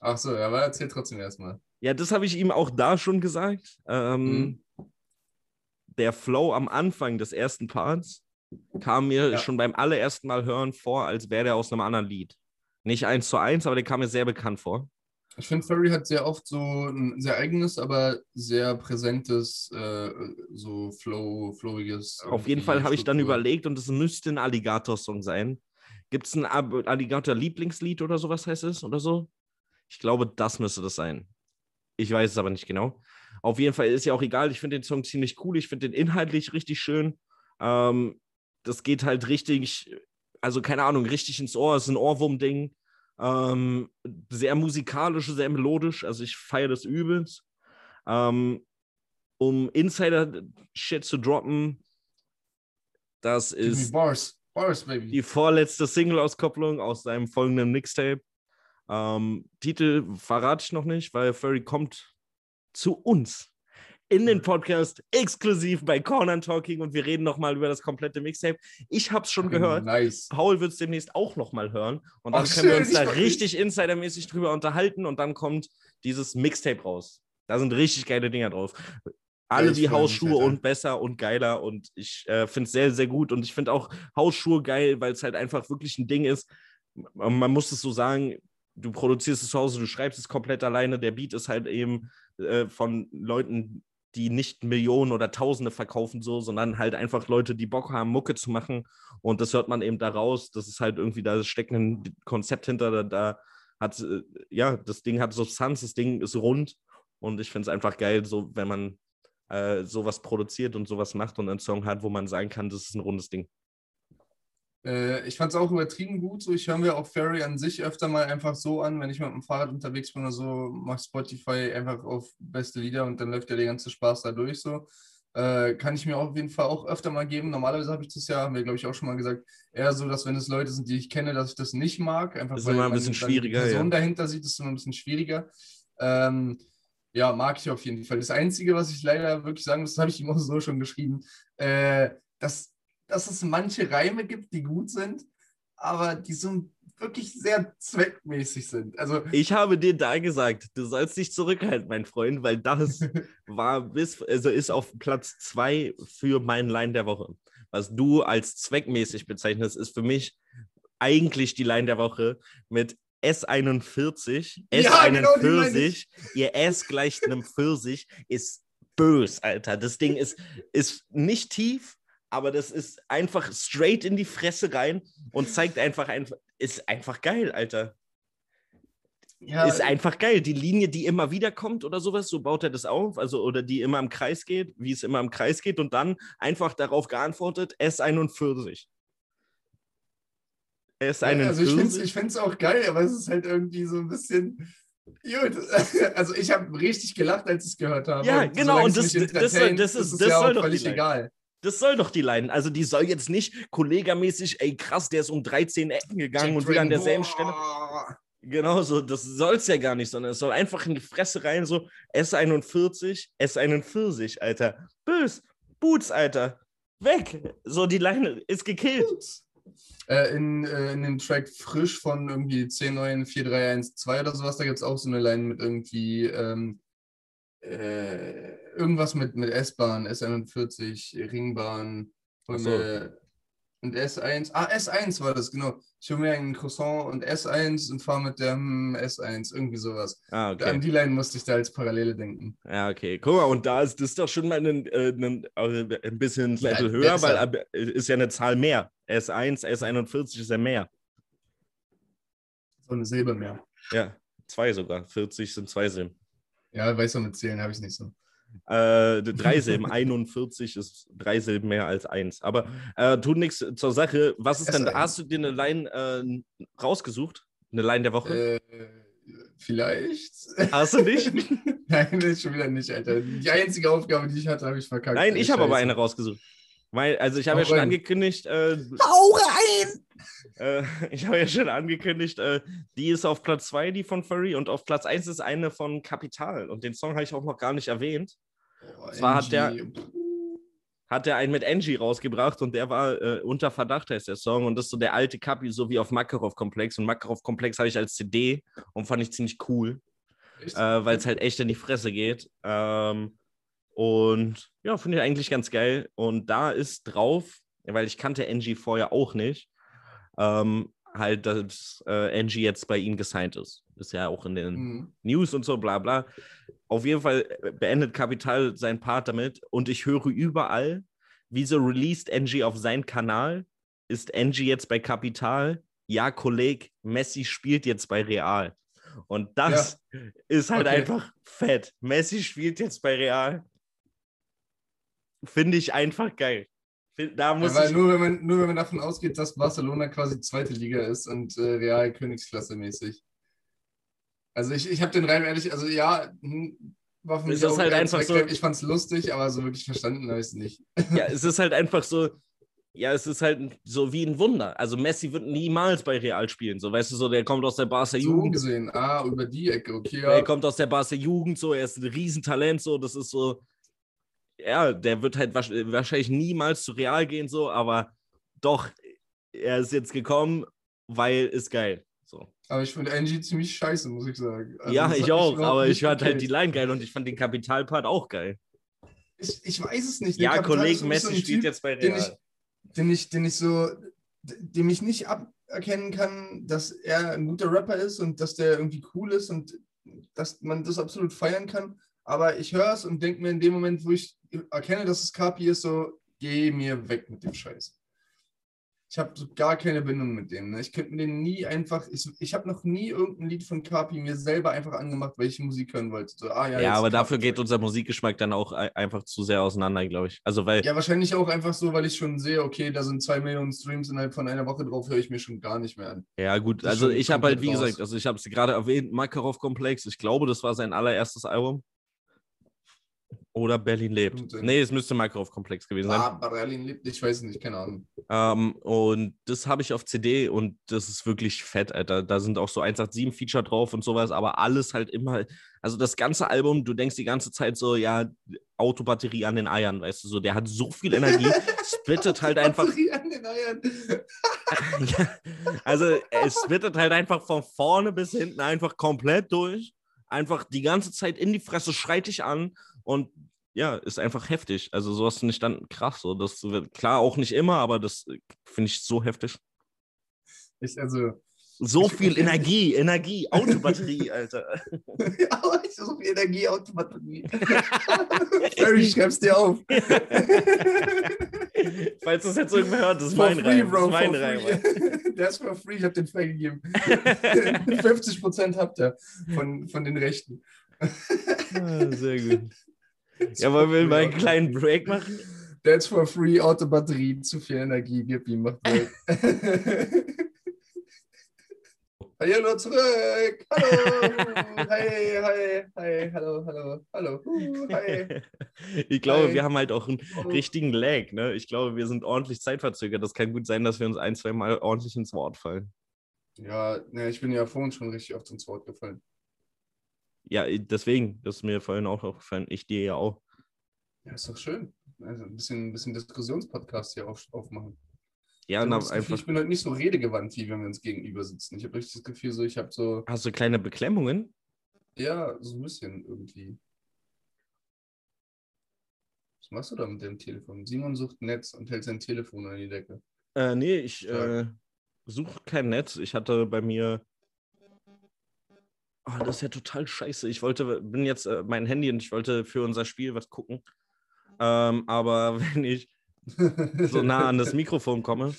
Ach so, aber erzähl trotzdem erstmal. Ja, das habe ich ihm auch da schon gesagt. Ähm, Der Flow am Anfang des ersten Parts kam mir Ja. schon beim allerersten Mal hören vor, als wäre der aus einem anderen Lied. Nicht eins zu eins, aber der kam mir sehr bekannt vor. Ich finde, Furry hat sehr oft so ein sehr eigenes, aber sehr präsentes, äh, so flow, flowiges. Auf jeden Fall habe ich dann überlegt und es müsste ein Alligator-Song sein. Gibt es ein Alligator-Lieblingslied oder sowas heißt es oder so? Ich glaube, das müsste das sein. Ich weiß es aber nicht genau. Auf jeden Fall ist ja auch egal. Ich finde den Song ziemlich cool. Ich finde den inhaltlich richtig schön. Ähm, das geht halt richtig, also keine Ahnung, richtig ins Ohr. Es ist ein Ohrwurm-Ding. Ähm, sehr musikalisch, sehr melodisch. Also ich feiere das übelst. Ähm, um Insider-Shit zu droppen, das Give me ist Bars, Bars, baby. die vorletzte Single-Auskopplung aus seinem folgenden Mixtape. Ähm, Titel verrate ich noch nicht, weil Furry kommt zu uns in den Podcast exklusiv bei Corner Talking und wir reden nochmal über das komplette Mixtape. Ich habe es schon gehört. Nice. Paul wird es demnächst auch nochmal hören und dann Ach, können wir uns da ich- richtig insidermäßig drüber unterhalten und dann kommt dieses Mixtape raus. Da sind richtig geile Dinger drauf. Alle mich, Hausschuhe und besser und geiler und ich äh, finde es sehr, sehr gut und ich finde auch Hausschuhe geil, weil es halt einfach wirklich ein Ding ist. M- Man muss es so sagen, du produzierst es zu Hause, du schreibst es komplett alleine. Der Beat ist halt eben äh, von Leuten, die nicht Millionen oder Tausende verkaufen, so, sondern halt einfach Leute, die Bock haben, Mucke zu machen. Und das hört man eben daraus. Das ist halt irgendwie, da steckt ein Konzept hinter, da, da hat, äh, ja, das Ding hat Substanz, das Ding ist rund. Und ich finde es einfach geil, so, wenn man äh, sowas produziert und sowas macht und einen Song hat, wo man sagen kann, das ist ein rundes Ding. Äh, ich fand es auch übertrieben gut. So, ich höre mir auch Furry an sich öfter mal einfach so an, wenn ich mit dem Fahrrad unterwegs bin oder so, mach Spotify einfach auf beste Lieder und dann läuft ja der ganze Spaß da durch. So. Äh, kann ich mir auf jeden Fall auch öfter mal geben. Normalerweise habe ich das ja, haben wir glaube ich auch schon mal gesagt, eher so, dass wenn es Leute sind, die ich kenne, dass ich das nicht mag. Einfach Ist weil immer ein bisschen schwieriger, Die Person ja. dahinter sieht, ist immer ein bisschen schwieriger. Ähm, ja, mag ich auf jeden Fall. Das Einzige, was ich leider wirklich sagen muss, das habe ich ihm auch so schon geschrieben, äh, dass, dass es manche Reime gibt, die gut sind, aber die so wirklich sehr zweckmäßig sind. Also, Ich habe dir da gesagt, du sollst dich zurückhalten, mein Freund, weil das war bis, also ist auf Platz zwei für meinen Line der Woche. Was du als zweckmäßig bezeichnest, ist für mich eigentlich die Line der Woche mit S41. Ja, genau, S41, ihr S gleicht einem Pfirsich, ist bös, Alter. Das Ding ist, ist nicht tief, aber das ist einfach straight in die Fresse rein und zeigt einfach ist einfach geil, Alter. ja, Ist einfach geil. Die Linie, die immer wieder kommt oder sowas, so baut er das auf, also oder die immer im Kreis geht, wie es immer im Kreis geht und dann einfach darauf geantwortet, S41. S41. also ich finde es auch geil, aber es ist halt irgendwie so ein bisschen. Gut, also ich habe richtig gelacht, als ich es gehört habe. Ja, Und genau, und das- das soll- das ist- es das ja soll doch völlig egal. Das soll doch die Line. Also die soll jetzt nicht kollegamäßig, ey krass, der ist um 13 Ecken gegangen Jack und wieder an derselben boah. Stelle. Genau so, das soll es ja gar nicht, sondern es soll einfach in die Fresse rein, so S41, S41, Alter. Bös, Boots, Alter. Weg. So, die Line ist gekillt. Äh, in, äh, in dem Track Frisch von irgendwie 10943112 oder sowas, da gibt es auch so eine Line mit irgendwie ähm, äh, irgendwas mit, mit S-Bahn, S41, Ringbahn. So. Und S1. Ah, S1 war das, genau. Ich hole mir einen Croissant und S1 und fahre mit dem S1, irgendwie sowas. Ah, An okay. die Line musste ich da als Parallele denken. Ja, okay. Guck mal, und da ist das doch schon mal ein, äh, ein, äh, ein bisschen Ja, Level höher, besser. weil ist ja eine Zahl mehr. S1, S41 ist ja mehr. So eine Silbe mehr. Ja, zwei sogar. 40 sind zwei Silben. Ja, weiß noch mit Zählen habe ich nicht so. Äh, drei Silben, 41 ist drei Silben mehr als eins. Aber äh, tut nichts zur Sache. Was ist denn, S1. hast du dir eine Line äh, rausgesucht? Eine Line der Woche? Äh, vielleicht. Hast du nicht? Nein, schon wieder nicht, Alter. Die einzige Aufgabe, die ich hatte, habe ich verkackt. Nein, ich habe aber eine rausgesucht. Weil, also ich habe ja schon angekündigt, äh, Hau rein! Äh, ich habe ja schon angekündigt, äh, die ist auf Platz 2, die von Furry, und auf Platz 1 ist eine von Kapital. Und den Song habe ich auch noch gar nicht erwähnt. Oh, Zwar hat der-. Hat er einen mit Angie rausgebracht und der war äh, unter Verdacht, heißt der Song. Und das ist so der alte Kapi, so wie auf Makarov-Komplex. Und Makarov-Komplex habe ich als CD und fand ich ziemlich cool, äh, weil es halt echt in die Fresse geht. Ähm, und ja, finde ich eigentlich ganz geil. Und da ist drauf, weil ich kannte Angie vorher auch nicht, ähm, halt, dass äh, Angie jetzt bei ihm gesigned ist. Ist ja auch in den Mhm. News und so, bla bla. Auf jeden Fall beendet Kapital seinen Part damit und ich höre überall, wieso released Angie auf seinen Kanal? Ist Angie jetzt bei Kapital? Ja, Kolleg, Messi spielt jetzt bei Real. Und das ist halt Okay. einfach fett. Messi spielt jetzt bei Real. Finde ich einfach geil. Da muss Ja, weil ich. nur wenn, man, nur wenn man davon ausgeht, dass Barcelona quasi zweite Liga ist und äh, Real Königsklasse mäßig. Also ich, ich habe den Reim ehrlich, also ja, hm, war für mich auch halt einfach so-. Ich fand es lustig, aber so wirklich verstanden habe ich es nicht. Ja, es ist halt einfach so, ja, es ist halt so wie ein Wunder. Also Messi wird niemals bei Real spielen. So, weißt du, so, der kommt aus der Barca So Jugend. gesehen, ah, über die Ecke, okay, Er ja. kommt aus der Barca Jugend, so, er ist ein Riesentalent, so, das ist so, ja, der wird halt wahrsch- wahrscheinlich niemals zu Real gehen, so, aber doch, er ist jetzt gekommen, weil ist geil. So. Aber ich finde Angie ziemlich scheiße, muss ich sagen. Also, ja, ich auch, aber ich fand halt die Line geil und ich fand den Kapitalpart auch geil. Ich, ich weiß es nicht. Ja, Der Kapital Kollege so Messi ein spielt Typ, jetzt bei den ich, Real. den ich, den ich so, dem ich nicht aberkennen kann, dass er ein guter Rapper ist und dass der irgendwie cool ist und dass man das absolut feiern kann. Aber ich höre es und denke mir in dem Moment, wo ich erkenne, dass es Kapi ist, so, geh mir weg mit dem Scheiß. Ich habe so gar keine Bindung mit dem. Ne? Ich könnte mir den nie einfach, ich, ich habe noch nie irgendein Lied von Kapi mir selber einfach angemacht, weil ich Musik hören wollte. So, ah, ja, Ja, aber dafür geht unser Musikgeschmack dann auch ei- einfach zu sehr auseinander, glaube ich. Also, weil, Ja, wahrscheinlich auch einfach so, weil ich schon sehe, okay, da sind zwei Millionen Streams innerhalb von einer Woche drauf, höre ich mir schon gar nicht mehr an. Ja, gut, Das ist also ich habe halt, wie raus. gesagt, also ich habe es gerade erwähnt, Makarov-Komplex, ich glaube, das war sein allererstes Album. Oder Berlin lebt. Nee, es müsste Makarov-Komplex gewesen sein. Ah, Berlin lebt, ich weiß nicht, keine Ahnung. Ähm, und das habe ich auf CD und das ist wirklich fett, Alter. Da sind auch so 187-Feature drauf und sowas, aber alles halt immer, also das ganze Album, du denkst die ganze Zeit so, ja, Autobatterie an den Eiern, weißt du, so, der hat so viel Energie, splittet halt einfach Batterie an den Eiern. ja, also es splittet halt einfach von vorne bis hinten einfach komplett durch. Einfach die ganze Zeit in die Fresse, schreit dich an und ja, ist einfach heftig. Also sowas finde ich dann krass. So. Das wird klar auch nicht immer, aber das äh, finde ich so heftig. Ich, also, So viel Energie, Energie, Autobatterie, Alter. so viel Energie, Autobatterie. Barry, schreib's dir auf. Falls das jetzt irgendwer hört, das ist mein free, Reim. Das Bro, ist mein Reim. free. Der ist for free, ich hab den freigegeben. 50% habt ihr von, von den Rechten. Ah, Sehr gut. Ja, wollen wir mal einen kleinen Break machen? That's for free, Autobatterie, zu viel Energie, gib ihm, macht weg. Hallo zurück! Hallo! Hi, hi, hi, hallo, hallo, hallo, uh, hi. Ich glaube, Hi. wir haben halt auch einen Oh. richtigen Lag. Ne? Ich glaube, wir sind ordentlich zeitverzögert. Das kann gut sein, dass wir uns ein, zwei Mal ordentlich ins Wort fallen. Ja, ne, ich bin ja vorhin schon richtig oft ins Wort gefallen. Ja, deswegen, das ist mir vorhin auch aufgefallen. Ich dir ja auch. Ja, ist doch schön. Also ein bisschen, ein bisschen Diskussionspodcast hier auf, aufmachen. Ja, Gefühl, einfach. ich bin heute nicht so redegewandt, wie wenn wir uns gegenüber sitzen. Ich habe richtig das Gefühl, so ich habe so, Hast du kleine Beklemmungen? ja, so ein bisschen irgendwie. Was machst du da mit dem Telefon? Simon sucht Netz und hält sein Telefon an die Decke. Äh, nee, ich Stark. äh, suche kein Netz. Ich hatte bei mir. Oh, das ist ja total scheiße. Ich wollte, bin jetzt äh, mein Handy und ich wollte für unser Spiel was gucken. Ähm, aber wenn ich so nah an das Mikrofon komme,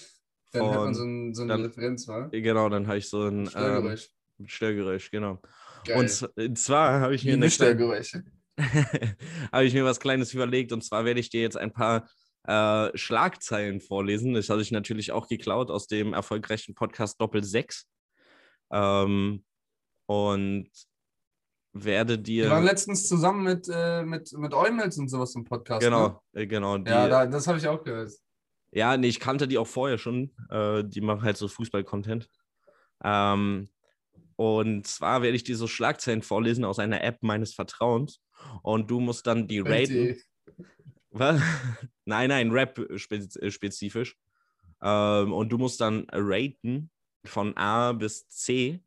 Dann hat man so, ein, so eine dann- Referenz, wa? genau, dann habe ich so ein ähm, Störgeräusch. Störgeräusch, genau. Geil. Und und zwar habe ich mir eine Störgeräusche. habe ich mir was Kleines überlegt und zwar werde ich dir jetzt ein paar äh, Schlagzeilen vorlesen. Das hatte ich natürlich auch geklaut aus dem erfolgreichen Podcast Doppel 6. Ähm, und werde Wir waren dir. letztens zusammen mit, äh, mit, mit Eumels und sowas im Podcast. Ne? Genau, äh, genau. Die, Ja, ja, da, das habe ich auch gehört. nee, ich kannte die auch vorher schon. Äh, die machen halt so Fußball-Content. Ähm, und zwar werde ich dir so Schlagzeilen vorlesen aus einer App meines Vertrauens. Und du musst dann die raten. Was? Nein, nein, Rap-spezifisch. Ähm, und du musst dann raten von A bis C.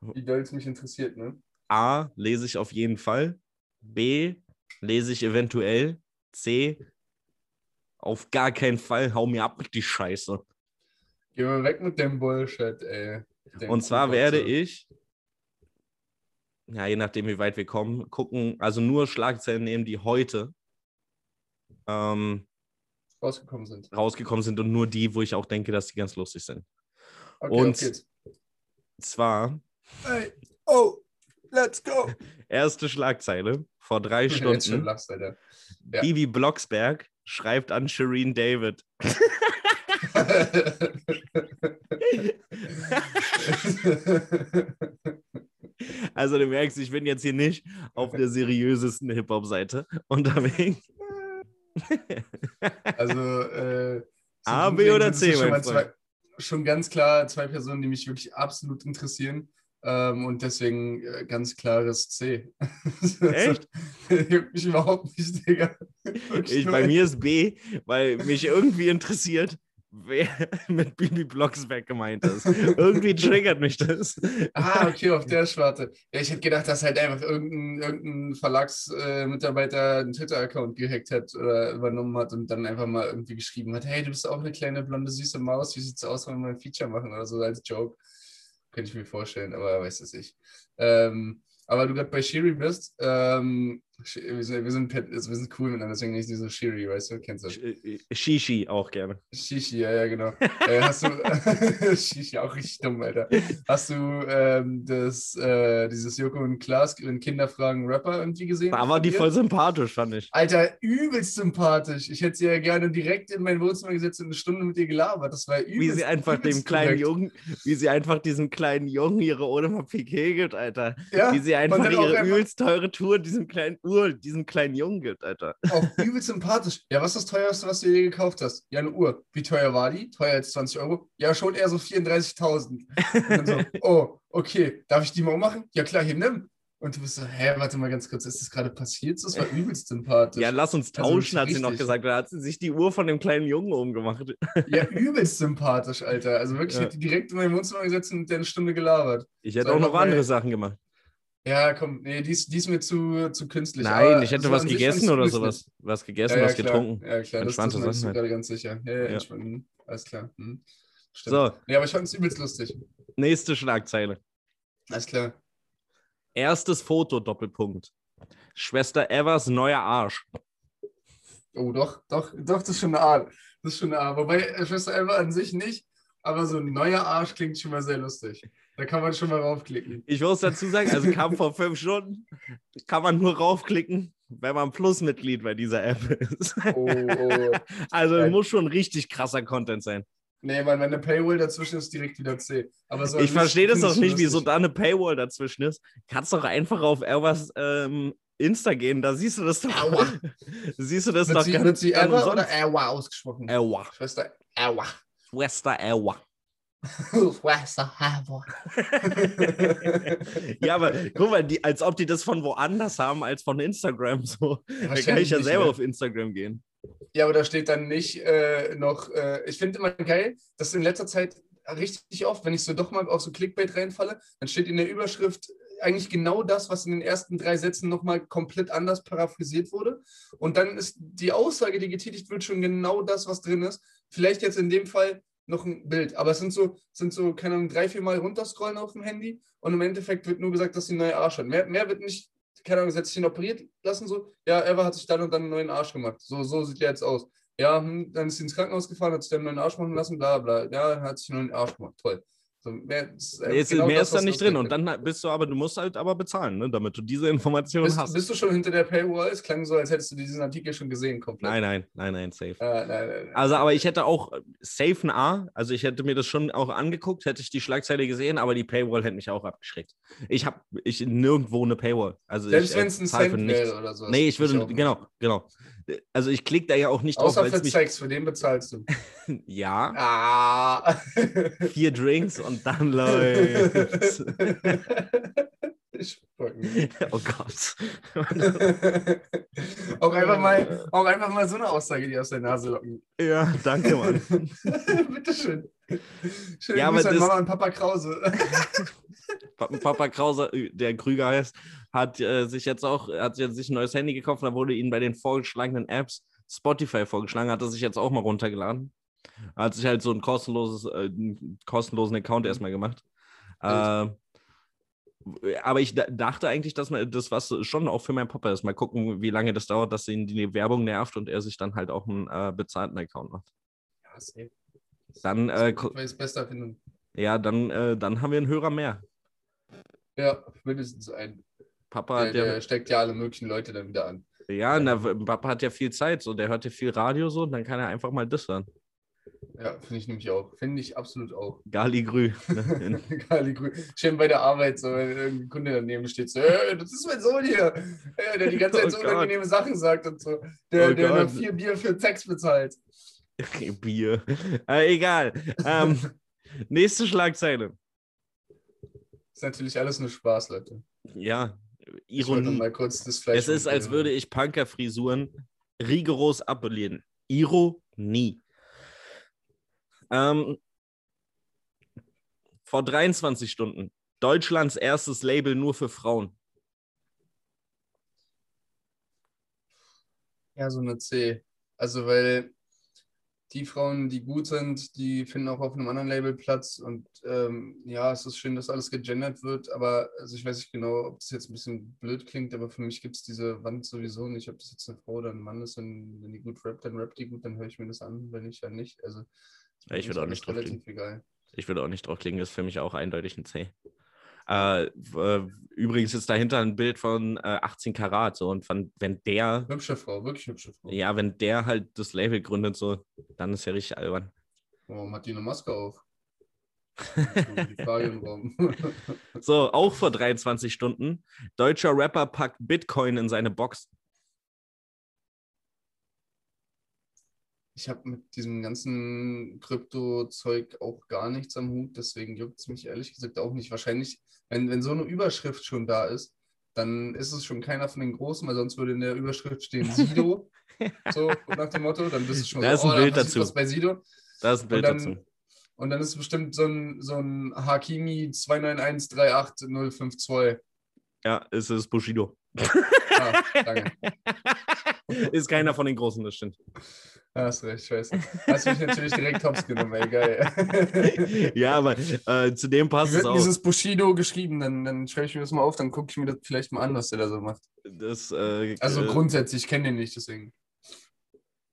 Wie doll es mich interessiert, ne? A lese ich auf jeden Fall. B lese ich eventuell. C auf gar keinen Fall. Hau mir ab mit die Scheiße. Geh mal weg mit dem Bullshit, ey. Dem Und zwar werde ich, ja, je nachdem, wie weit wir kommen, gucken, also nur Schlagzeilen nehmen, die heute ähm, rausgekommen sind. rausgekommen sind und nur die, wo ich auch denke, dass die ganz lustig sind. Okay, Und-. Zwar Hey, oh, let's go. erste Schlagzeile vor drei Stunden. Alter. Ja. Bibi Blocksberg schreibt an Shireen David. Also du merkst, ich bin jetzt hier nicht auf der seriösesten Hip-Hop-Seite unterwegs. also, äh, A, B oder C, Schon, zwei, schon ganz klar zwei Personen, die mich wirklich absolut interessieren. Ähm, und deswegen äh, ganz klares C. Echt? Juckt mich überhaupt nicht, Digga. Ich, bei mir ist B, weil mich irgendwie interessiert, wer mit Bibi Blocksberg gemeint ist. Irgendwie triggert mich das. Ah, okay, auf der Schwarte. Ja, ich hätte gedacht, dass halt einfach irgendein, irgendein Verlagsmitarbeiter Mitarbeiter einen Twitter-Account gehackt hat oder übernommen hat und dann einfach mal irgendwie geschrieben hat, hey, du bist auch eine kleine blonde süße Maus, wie sieht's aus, wenn wir ein Feature machen oder so als Joke. Könnte ich mir vorstellen, aber weiß es nicht. Ähm, aber du gerade bei Shiri bist, ähm, wir sind, wir, sind, also wir sind cool miteinander, deswegen nicht so Shiri, weißt du, kennst du? Sh- Shishi auch gerne. Shishi, ja, ja, genau. äh, hast du, Shishi, auch richtig dumm, Alter. Hast du ähm, das, äh, dieses Joko und Klaas in Kinderfragen Rapper irgendwie gesehen? Da war die voll sympathisch, fand ich. Alter, übelst sympathisch. Ich hätte sie ja gerne direkt in mein Wohnzimmer gesetzt und eine Stunde mit ihr gelabert. Das war übelst Wie sie einfach dem kleinen korrekt. Jungen, wie sie einfach diesem kleinen Jungen ihre ohne Piquet gibt, Alter. ja, Wie sie einfach ihre übelst teure Tour diesem kleinen Uhr, diesem kleinen Jungen gibt, Alter. Auch übelst sympathisch. Ja, was ist das teuerste, was du je gekauft hast? Ja, eine Uhr. Wie teuer war die? Teuer als 20 Euro? Ja, schon eher so 34.000. Und dann so, oh, okay, darf ich die mal ummachen? Ja, klar, hier nimm. Und du bist so, hä, warte mal ganz kurz, ist das gerade passiert? Das war übelst sympathisch. Ja, lass uns Also tauschen, hat sie noch gesagt. Da hat sie sich die Uhr von dem kleinen Jungen umgemacht. Ja, übelst sympathisch, Alter. Also wirklich, Ja. ich hätte direkt in mein Wohnzimmer gesetzt und der eine Stunde gelabert. Ich hätte Soll auch noch andere Sachen gemacht. Ja, komm, nee, die ist, die ist mir zu, zu künstlich. Nein, aber ich hätte was gegessen oder sowas. Was gegessen, Ja, ja, was klar. getrunken. Ja, klar, das, das Entspannte meinst du Sachen halt. gerade ganz sicher. Ja, ja, Ja. entspannt. Hm, Alles klar. Hm. Stimmt. So, Nee, aber ich fand es übelst lustig. nächste Schlagzeile. Alles klar. Erstes Foto, Doppelpunkt. Schwester Evers neuer Arsch. Oh, doch, doch, doch, das ist schon eine Art. Das ist schon eine Art. Wobei äh, Schwester Elva an sich nicht, aber so ein neuer Arsch klingt schon mal sehr lustig. Da kann man schon mal raufklicken. Ich muss dazu sagen, also kam vor fünf Stunden, kann man nur raufklicken, wenn man Plus-Mitglied bei dieser App ist. Oh, oh. Also Ja. muss schon richtig krasser Content sein. Nee, weil wenn eine Paywall dazwischen ist, direkt wieder C. Aber so Ich verstehe das doch ich nicht, wieso da eine Paywall dazwischen ist. Kannst doch einfach auf Evers ähm, Insta gehen, da siehst du das doch. Aua. siehst du das Wird doch sie, ganz wird sie umsonst. oder Ewa ausgesprochen? Ewa. Schwester Ewa. Schwester Ewa. Ja, aber guck mal, die, als ob die das von woanders haben als von Instagram. So. Da kann ich ja nicht, selber ne? auf Instagram gehen. Ja, aber da steht dann nicht äh, noch, äh, ich finde immer geil, dass in letzter Zeit richtig oft, wenn ich so doch mal auf so Clickbait reinfalle, dann steht in der Überschrift eigentlich genau das, was in den ersten drei Sätzen nochmal komplett anders paraphrasiert wurde. Und dann ist die Aussage, die getätigt wird, schon genau das, was drin ist. Vielleicht jetzt in dem Fall noch ein Bild. Aber es sind so, sind so, keine Ahnung, drei, vier Mal runterscrollen auf dem Handy und im Endeffekt wird nur gesagt, dass sie einen neuen Arsch hat. Mehr, mehr wird nicht, keine Ahnung, setzt sich ihn operiert lassen, so, ja, Eva hat sich dann und dann einen neuen Arsch gemacht. So, so sieht er jetzt aus. Ja, hm, dann ist sie ins Krankenhaus gefahren, hat sich dann einen neuen Arsch machen lassen, bla bla. Ja, hat sich einen neuen Arsch gemacht. Toll. So, mehr ist, äh, Jetzt, genau mehr das, ist da nicht drin. Und dann bist du aber, du musst halt aber bezahlen, ne, damit du diese Informationen Bist, hast. bist du schon hinter der Paywall? Es klang so, als hättest du diesen Artikel schon gesehen, komplett. Nein, nein, nein, nein, safe. Äh, nein, nein. Also, aber ich hätte auch safe ein A. Also, ich hätte mir das schon auch angeguckt, hätte ich die Schlagzeile gesehen, aber die Paywall hätte mich auch abgeschreckt. Ich habe ich nirgendwo eine Paywall. Also Selbst ich, äh, wenn es ein Cent nichts. wäre oder so. Nee, ich würde, auch genau, genau. Also ich klicke da ja auch nicht drauf, Außer für Sex, für den bezahlst du. ja, Ah. vier Drinks und dann läuft's. oh Gott. auch, einfach mal, auch einfach mal so eine Aussage, die aus der Nase locken. ja, danke, Mann. Bitteschön. Schönen Ja, Gruß aber das- Mama und Papa Krause. Pa- Papa Krause, der Krüger heißt, hat äh, sich jetzt auch, hat jetzt sich ein neues Handy gekauft, da wurde ihm bei den vorgeschlagenen Apps Spotify vorgeschlagen, hat er sich jetzt auch mal runtergeladen. Hat sich halt so ein kostenloses, äh, einen kostenlosen Account erstmal gemacht. Äh, aber ich da- dachte eigentlich, dass man das was schon auch für meinen Papa ist. Mal gucken, wie lange das dauert, dass ihn die Werbung nervt und er sich dann halt auch einen äh, bezahlten Account macht. Ja, safe. Dann, äh, ko- Weil ich es besser finde. ja, dann, äh, dann haben wir einen Hörer mehr. Ja, mindestens ein. Papa Der, ja, der steckt ja alle möglichen Leute dann wieder an. Ja, na, Papa hat ja viel Zeit, so der hört ja viel Radio so, und dann kann er einfach mal das hören. Ja, finde ich nämlich auch. Finde ich absolut auch. Galigrü. ne? Egal, die Grü- Schön bei der Arbeit, so, wenn irgendein Kunde daneben steht, so, "Äh, das ist mein Sohn hier, der die ganze Zeit Oh so Gott. unangenehme Sachen sagt und so, der, Oh der nur vier Bier für Sex bezahlt. Bier. Äh, egal. Ähm, nächste Schlagzeile. Ist natürlich alles nur Spaß, Leute. Ja, Ironie. mal kurz das Fleisch. Es ist, als würde ich Punkerfrisuren rigoros ablehnen. Ironie. Ähm, vor 23 Stunden. Deutschlands erstes Label nur für Frauen. Ja, so eine C. Also, weil die Frauen, die gut sind, die finden auch auf einem anderen Label Platz. Und ähm, ja, es ist schön, dass alles gegendert wird. Aber also ich weiß nicht genau, ob das jetzt ein bisschen blöd klingt, aber für mich gibt es diese Wand sowieso nicht. Ob das jetzt eine Frau oder ein Mann ist, wenn, wenn die gut rappt, dann rappt die gut, dann höre ich mir das an. Wenn nicht, dann nicht. Also, Ja, ich würde auch nicht drauf egal. Ich würde auch nicht drauf klicken, ist für mich auch eindeutig ein C. Äh, äh, übrigens ist dahinter ein Bild von äh, 18 Karat so und von, wenn der, Hübsche Frau, wirklich hübsche Frau. ja, wenn der halt das Label gründet, so, dann ist ja richtig albern. Warum hat die eine Maske auf? So, auch vor 23 Stunden, deutscher Rapper packt Bitcoin in seine Box. Ich habe mit diesem ganzen Krypto-Zeug auch gar nichts am Hut, deswegen juckt es mich ehrlich gesagt auch nicht. Wahrscheinlich, wenn, wenn so eine Überschrift schon da ist, dann ist es schon keiner von den Großen, weil sonst würde in der Überschrift stehen Sido. so nach dem Motto, dann bist du schon Da ist ein oh, Bild dazu. Was bei Sido. Da ist ein Bild dann- dazu. Und dann ist es bestimmt so ein, so ein Hakimi 291388052. Ja, es ist Bushido. Ah, danke. ist keiner von den Großen, das stimmt. Ja, Hast recht, scheiße. Hast mich natürlich direkt hops genommen, ey, geil. ja, aber äh, zu dem passt es auch. dieses Bushido geschrieben? Dann, dann schreibe ich mir das mal auf, dann gucke ich mir das vielleicht mal an, was der da so macht. Das, äh, Also äh, grundsätzlich, ich kenne den nicht, deswegen.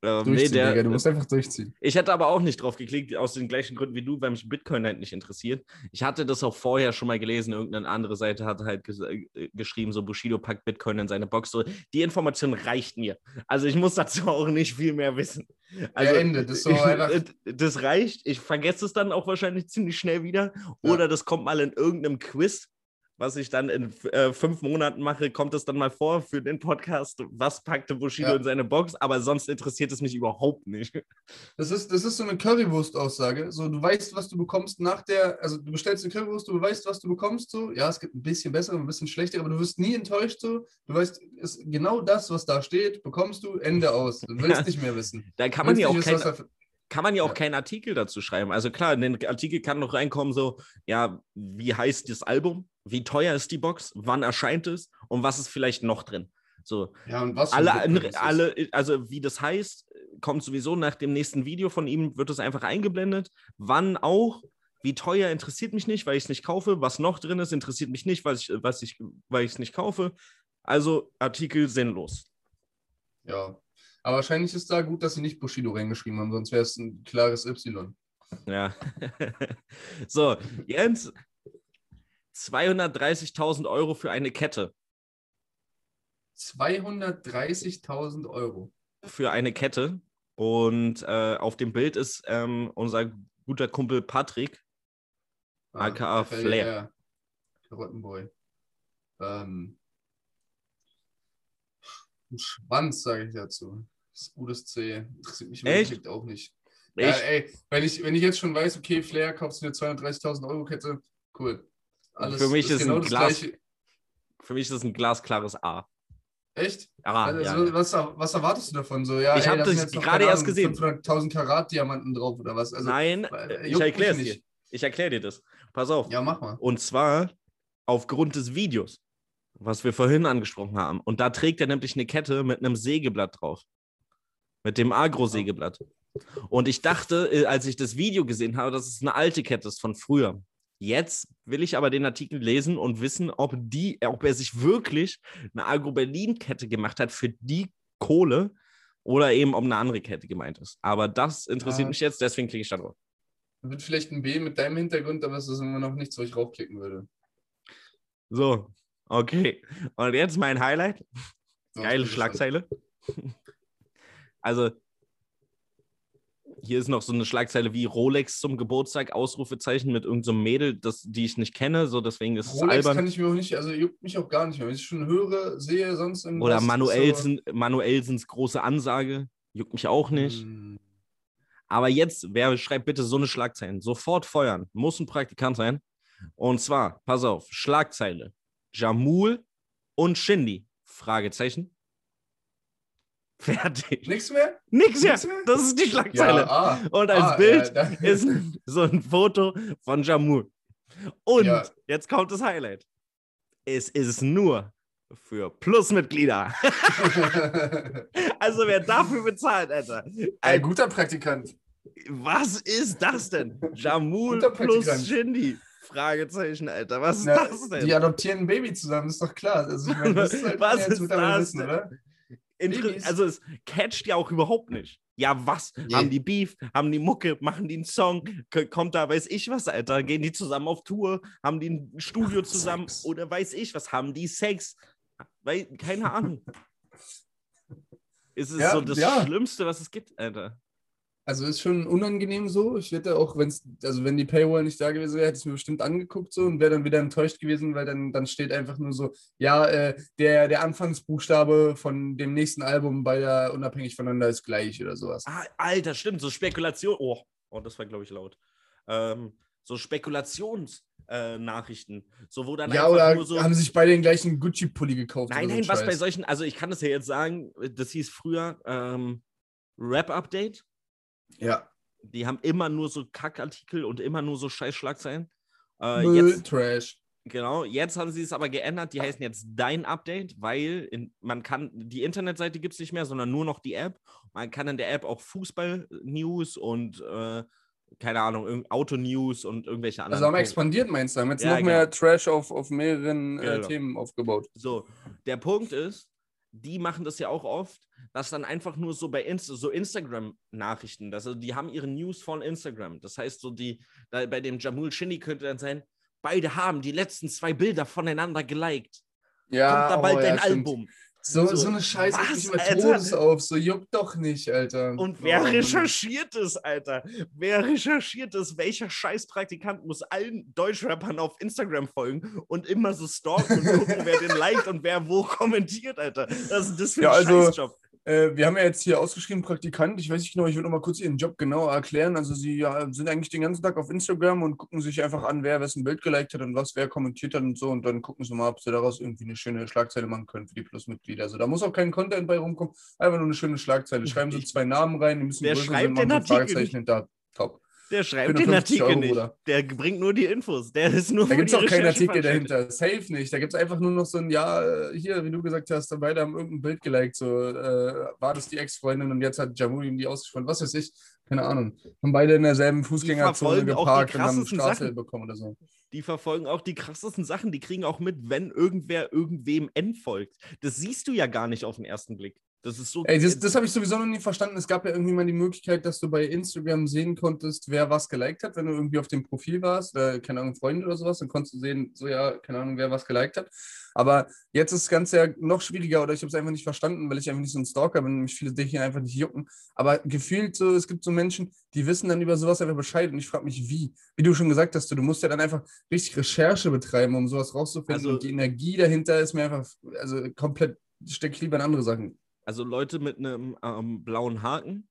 Äh, nee, der, Digga, du musst einfach durchziehen. Ich hätte aber auch nicht drauf geklickt, aus den gleichen Gründen wie du, weil mich Bitcoin halt nicht interessiert. Ich hatte das auch vorher schon mal gelesen, irgendeine andere Seite hat halt äh, geschrieben, so Bushido packt Bitcoin in seine Box. So, die Information reicht mir. Also ich muss dazu auch nicht viel mehr wissen. Also, ja, Ende. Das so ich, das reicht. Ich vergesse es dann auch wahrscheinlich ziemlich schnell wieder. Ja. Oder das kommt mal in irgendeinem Quiz, was ich dann in äh, fünf Monaten mache, kommt es dann mal vor für den Podcast, was packte Bushido Ja. in seine Box. Aber sonst interessiert es mich überhaupt nicht. Das ist, das ist so eine Currywurst-Aussage. So, du weißt, was du bekommst nach der, also du bestellst eine Currywurst, du weißt, was du bekommst. So, ja, es gibt ein bisschen bessere, ein bisschen schlechtere, aber du wirst nie enttäuscht. So, du weißt, ist genau das, was da steht, bekommst du, Ende aus. Du willst Ja. nicht mehr wissen. Da kann man ja auch kein, kann man ja auch Ja. keinen Artikel dazu schreiben. Also klar, in den Artikel kann noch reinkommen, so, ja, wie heißt das Album? Wie teuer ist die Box? Wann erscheint es? Und was ist vielleicht noch drin? So, Ja, und was alle, alle, also wie das heißt, kommt sowieso nach dem nächsten Video von ihm, wird es einfach eingeblendet. Wann auch, wie teuer interessiert mich nicht, weil ich es nicht kaufe. Was noch drin ist, interessiert mich nicht, was ich, was ich, weil ich es nicht kaufe. Also Artikel sinnlos. Ja. Aber wahrscheinlich ist da gut, dass sie nicht Bushido reingeschrieben haben, sonst wäre es ein klares Y. Ja. so, Jens, 230.000 Euro für eine Kette. 230.000 Euro. Für eine Kette. Und äh, auf dem Bild ist ähm, unser guter Kumpel Patrick, aka der- Flair. der Karottenboy. Ähm, ein Schwanz, sage ich dazu. Das ist ein gutes C. Interessiert mich Echt? Auch nicht. Ich, Ja, ey, wenn ich, wenn ich jetzt schon weiß, okay, Flair kaufst du eine 230.000 Euro Kette, cool. Alles, Für mich ist ein das Glas- Gleiche. für mich ist das ein glasklares A. Echt? Ah, also, ja. Was, was erwartest du davon? So, ja, Ich ey, hab da das gerade erst gesehen. 500.000 Karat Diamanten drauf oder was? Also, Nein, äh, ich erkläre es dir. Ich erkläre dir das. Pass auf. Ja, mach mal. Und zwar aufgrund des Videos, was wir vorhin angesprochen haben. Und da trägt er nämlich eine Kette mit einem Sägeblatt drauf. Mit dem Agro-Sägeblatt. Und ich dachte, äh, als ich das Video gesehen habe, dass es eine alte Kette ist von früher. Jetzt will ich aber den Artikel lesen und wissen, ob, die, ob er sich wirklich eine Agro-Berlin-Kette gemacht hat für die Kohle oder eben ob eine andere Kette gemeint ist. Aber das interessiert Ja. mich jetzt, deswegen klicke ich da drauf. Wird vielleicht ein B mit deinem Hintergrund, aber es ist immer noch nichts, wo ich raufklicken würde. So, okay. Und jetzt mein Highlight. Geile Schlagzeile. Also, hier ist noch so eine Schlagzeile wie Rolex zum Geburtstag, Ausrufezeichen mit irgendeinem so Mädel, das, die ich nicht kenne, so deswegen ist es. Rolex albern. kann ich mir auch nicht, also juckt mich auch gar nicht mehr. Wenn ich schon höre, sehe, sonst irgendwas. Oder ist so- Manuelsen, Manuelsens große Ansage, juckt mich auch nicht. Hm, Aber jetzt, wer schreibt bitte so eine Schlagzeile? Sofort feuern. Muss ein Praktikant sein. Und zwar, pass auf, Schlagzeile. Jamul und Shindy. Fragezeichen. Fertig. Nichts mehr? Nix mehr. Mehr? Das ist die Schlagzeile. ah. Und als ah, Bild ja, ist so ein Foto von Jamul. Und Ja. jetzt kommt das Highlight. Es ist nur für Plusmitglieder. also wer dafür bezahlt, Alter. Ein guter Praktikant. Was ist das denn? Jamul plus. Shindy. Fragezeichen, Alter. Was ist Na, das denn? die adoptieren ein Baby zusammen, ist doch klar. Also ich meine, das ist halt Was ist das wissen, denn? oder? Also es catcht ja auch überhaupt nicht. Ja, was? Nee. Haben die Beef? Haben die Mucke? Machen die einen Song? Kommt da, weiß ich was, Alter? Gehen die zusammen auf Tour? Haben die ein Studio Machen zusammen? Sex. Oder weiß ich was? Haben die Sex? Weil, keine Ahnung. Ist es Ja, so das ja. Schlimmste, was es gibt, Alter? Also ist schon unangenehm so. Ich hätte auch, wenn es, also wenn die Paywall nicht da gewesen wäre, hätte ich es mir bestimmt angeguckt so und wäre dann wieder enttäuscht gewesen, weil dann, dann steht einfach nur so, ja, äh, der, der Anfangsbuchstabe von dem nächsten Album bei der Unabhängig voneinander ist gleich oder sowas. Ah, Alter, stimmt, so Spekulation. Oh, oh das war, glaube ich, laut. Ähm, so Spekulationsnachrichten. Äh, Nachrichten. so, wo dann Ja, einfach oder so. haben sich beide den gleichen Gucci-Pulli gekauft? Nein, nein, was bei Scheiß. solchen, also ich kann das ja jetzt sagen, das hieß früher ähm, Rap-Update. Ja, Die haben immer nur so Kackartikel und immer nur so scheiß Schlagzeilen. Äh, Müll, jetzt, Trash. genau, jetzt haben sie es aber geändert. Die heißen jetzt Dein Update, weil in, man kann, die Internetseite gibt es nicht mehr, sondern nur noch die App. Man kann in der App auch Fußball-News und äh, keine Ahnung, Auto-News und irgendwelche anderen. Also haben expandiert, meinst du? Haben jetzt Ja, noch mehr genau. Trash auf, auf mehreren äh, Genau. Themen aufgebaut. So, der Punkt ist, die machen das ja auch oft, dass dann einfach nur so bei Insta, so Instagram-Nachrichten, also die haben ihre News von Instagram. Das heißt, so die, bei dem Jamul Shindy könnte dann sein, beide haben die letzten zwei Bilder voneinander geliked. Ja, Kommt da bald oh, dein ja, stimmt. Album. So, So, so eine Scheiße was, mich immer? Todes auf. So juckt doch nicht, Alter. Und wer Oh, recherchiert es, Alter? Wer recherchiert es? Welcher Scheißpraktikant muss allen Deutschrappern auf Instagram folgen und immer so stalken und gucken, wer den liked und wer wo kommentiert, Alter? Was ist das für ein Ja, also- Scheißjob? Äh, wir haben ja jetzt hier ausgeschrieben Praktikant. Ich weiß nicht genau, ich würde noch mal kurz Ihren Job genauer erklären. Also Sie ja, sind eigentlich den ganzen Tag auf Instagram und gucken sich einfach an, wer wessen Bild geliked hat und was wer kommentiert hat und so. Und dann gucken Sie mal, ob Sie daraus irgendwie eine schöne Schlagzeile machen können für die Plusmitglieder. Also da muss auch kein Content bei rumkommen. Einfach nur eine schöne Schlagzeile. Schreiben Sie zwei Namen rein, die müssen größer sein, machen Artikel Fragezeichen hinter. Top. Der schreibt den 50 Artikel Euro, nicht. Bruder. Der bringt nur die Infos. Der ist nur Da gibt es auch keinen Artikel dahinter. Safe nicht. Da gibt es einfach nur noch so ein, ja, äh, hier, wie du gesagt hast, beide haben irgendein Bild geliked. So, äh, war das die Ex-Freundin und jetzt hat Jamuli ihm die ausgesprochen. Was weiß ich. Keine Ahnung. Haben beide in derselben Fußgängerzone geparkt und haben Straße bekommen oder so. Die verfolgen auch die krassesten Sachen. Die kriegen auch mit, wenn irgendwer irgendwem entfolgt. Das siehst du ja gar nicht auf den ersten Blick. Das ist so. Ey, das, das habe ich sowieso noch nie verstanden. Es gab ja irgendwie mal die Möglichkeit, dass du bei Instagram sehen konntest, wer was geliked hat, wenn du irgendwie auf dem Profil warst, oder, keine Ahnung, Freunde oder sowas, dann konntest du sehen, so ja, keine Ahnung, wer was geliked hat. Aber jetzt ist das Ganze ja noch schwieriger oder ich habe es einfach nicht verstanden, weil ich einfach nicht so ein Stalker bin und mich viele Dinge einfach nicht jucken. Aber gefühlt so, es gibt so Menschen, die wissen dann über sowas einfach Bescheid und ich frage mich, wie. Wie du schon gesagt hast, du, du musst ja dann einfach richtig Recherche betreiben, um sowas rauszufinden. Also- und die Energie dahinter ist mir einfach, also komplett, stecke ich lieber in andere Sachen. Also Leute mit einem ähm, blauen Haken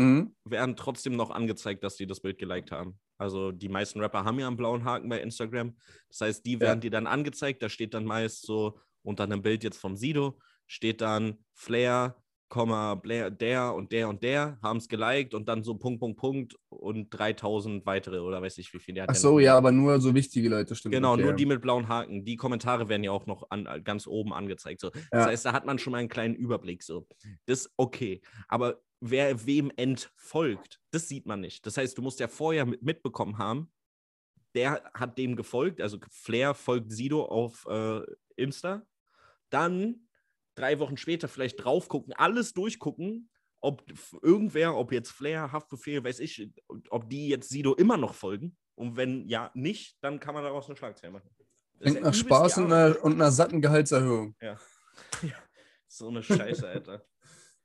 Mhm. werden trotzdem noch angezeigt, dass die das Bild geliked haben. Also die meisten Rapper haben ja einen blauen Haken bei Instagram. Das heißt, die werden dir dann angezeigt. Da steht dann meist so unter einem Bild jetzt vom Sido, steht dann Flair, Komma, Blair, der und der und der haben es geliked und dann so Punkt, Punkt, Punkt und 3000 weitere oder weiß ich wie viele. Der hat Ach ja so, ja, aber nur so wichtige Leute, stimmt. Genau, okay. nur die mit blauen Haken. Die Kommentare werden ja auch noch an, ganz oben angezeigt. So. Das Ja. heißt, da hat man schon mal einen kleinen Überblick. So. Das ist okay. Aber wer wem entfolgt, das sieht man nicht. Das heißt, du musst ja vorher mit, mitbekommen haben, der hat dem gefolgt. Also Flair folgt Sido auf äh, Insta. Dann drei Wochen später vielleicht drauf gucken, alles durchgucken, ob irgendwer, ob jetzt Flair, Haftbefehl, weiß ich, ob die jetzt Sido immer noch folgen. Und wenn ja nicht, dann kann man daraus eine Schlagzeile machen. Klingt ja nach Spaß und einer, und einer satten Gehaltserhöhung. So eine Scheiße, Alter.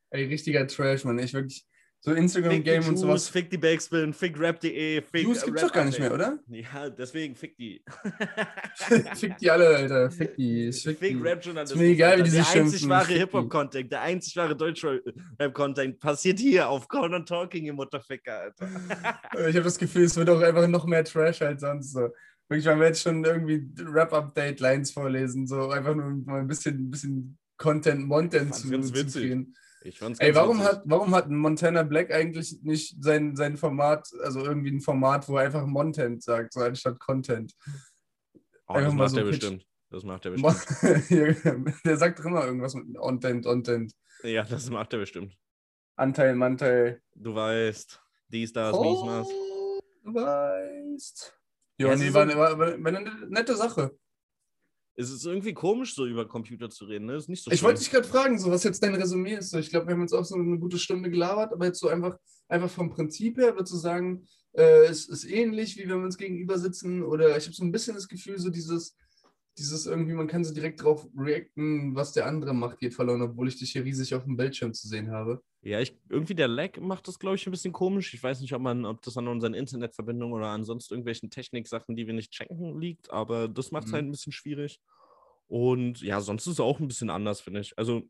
Ey, richtiger Trash, Mann. Ich wirklich. So Instagram-Game und sowas. fick die Backspin, fick rap.de, fick Juice gibt's doch gar nicht mehr, oder? Ja, deswegen fick die. Fick die alle, Alter. Fick die. Fick, Fick. Ist mir egal, wie die Der sich einzig schimpfen. wahre Fick die. Hip-Hop-Content, der einzig wahre Deutsch-Rap-Content passiert hier auf Corner Talking, ihr Mutterficker, Alter. Ich habe das Gefühl, es wird auch einfach noch mehr Trash als sonst. So. Wirklich, man wird schon irgendwie Rap-Update-Lines vorlesen. So einfach nur mal ein bisschen, ein bisschen Content, Montent zu, zu kriegen. Ich fand's Ey, warum witzig. hat, warum hat Montana Black eigentlich nicht sein, sein Format, also irgendwie ein Format, wo er einfach Montent sagt, so anstatt Content? Oh, das macht so er bestimmt. Das macht er bestimmt. Mon Der sagt doch immer irgendwas mit Content, Content. Ja, das macht er bestimmt. Anteil, Manteil. Du weißt, dies, das, dies, das. Oh, du weißt. Ja, Ja, nee, war, war, war, war eine nette Sache. Es ist irgendwie komisch, so über Computer zu reden, ne? Ist nicht so Ich wollte dich gerade fragen, so, was jetzt dein Resümee ist. So, ich glaube, wir haben jetzt auch so eine gute Stunde gelabert, aber jetzt so einfach, einfach vom Prinzip her, würdest du sagen, äh, es ist ähnlich, wie wenn wir uns gegenüber sitzen? Oder ich habe so ein bisschen das Gefühl, so dieses, dieses irgendwie, man kann so direkt drauf reacten, was der andere macht, geht verloren, obwohl ich dich hier riesig auf dem Bildschirm zu sehen habe. Ja, ich, irgendwie der Lag macht das, glaube ich, ein bisschen komisch. Ich weiß nicht, ob, man, ob das an unseren Internetverbindungen oder an sonst irgendwelchen Techniksachen, die wir nicht checken, liegt, aber das macht es Mhm. halt ein bisschen schwierig. Und ja, sonst ist es auch ein bisschen anders, finde ich. Also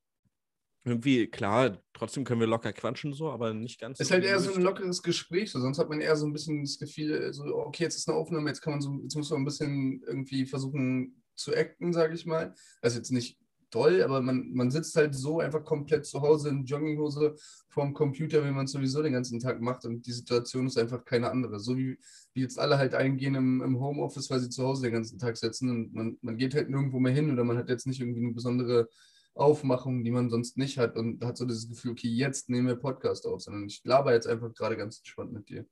irgendwie, klar, trotzdem können wir locker quatschen, so, aber nicht ganz Es ist halt eher so ein lockeres Gespräch, so. sonst hat man eher so ein bisschen das Gefühl, so, okay, jetzt ist eine Aufnahme, jetzt kann man so, jetzt muss man ein bisschen irgendwie versuchen zu acten, sage ich mal. Also jetzt nicht toll, aber man, man sitzt halt so einfach komplett zu Hause in Jogginghose vorm Computer, wie man es sowieso den ganzen Tag macht und die Situation ist einfach keine andere. So wie, wie jetzt alle halt eingehen im, im Homeoffice, weil sie zu Hause den ganzen Tag sitzen und man, man geht halt nirgendwo mehr hin oder man hat jetzt nicht irgendwie eine besondere Aufmachung, die man sonst nicht hat und hat so dieses Gefühl, okay, jetzt nehmen wir Podcast auf, sondern ich laber jetzt einfach gerade ganz entspannt mit dir.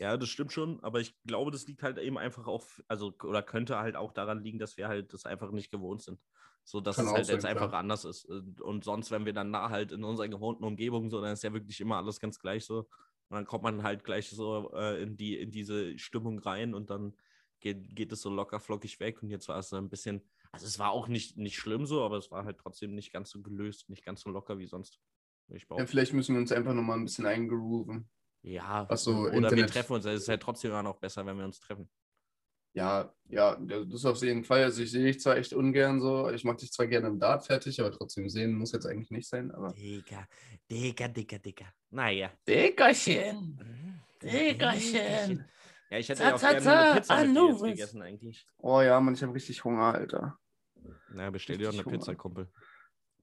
Ja, das stimmt schon, aber ich glaube, das liegt halt eben einfach auf, also, oder könnte halt auch daran liegen, dass wir halt das einfach nicht gewohnt sind. So, dass Kann es auch halt sein, jetzt einfach klar. anders ist. Und- sonst, wenn wir dann da halt in unserer gewohnten Umgebung so, dann ist ja wirklich immer alles ganz gleich so. Und dann kommt man halt gleich so äh, in, die, in diese Stimmung rein und dann geht, geht es so locker flockig weg. Und jetzt war es so ein bisschen, also es war auch nicht, nicht schlimm so, aber es war halt trotzdem nicht ganz so gelöst, nicht ganz so locker wie sonst. Ja, vielleicht müssen wir uns einfach nochmal ein bisschen eingrooven. Ja, Ach so, oder wir Internet. treffen uns. Es ist halt trotzdem immer noch besser, wenn wir uns treffen. Ja, ja, das ist auf jeden Fall. Also ich sehe dich zwar echt ungern so, ich mache dich zwar gerne im Dart fertig, aber trotzdem sehen muss jetzt eigentlich nicht sein. Aber Digga, Digga, Digga, Digga. Naja. Dickerchen. Mhm. Diggerchen. Ja, ich hätte ja auch gerne eine Pizza mit dir jetzt gegessen eigentlich. oh ja, Mann, ich habe richtig Hunger, Alter. Na, bestell dir doch eine Hunger. Pizza, Kumpel.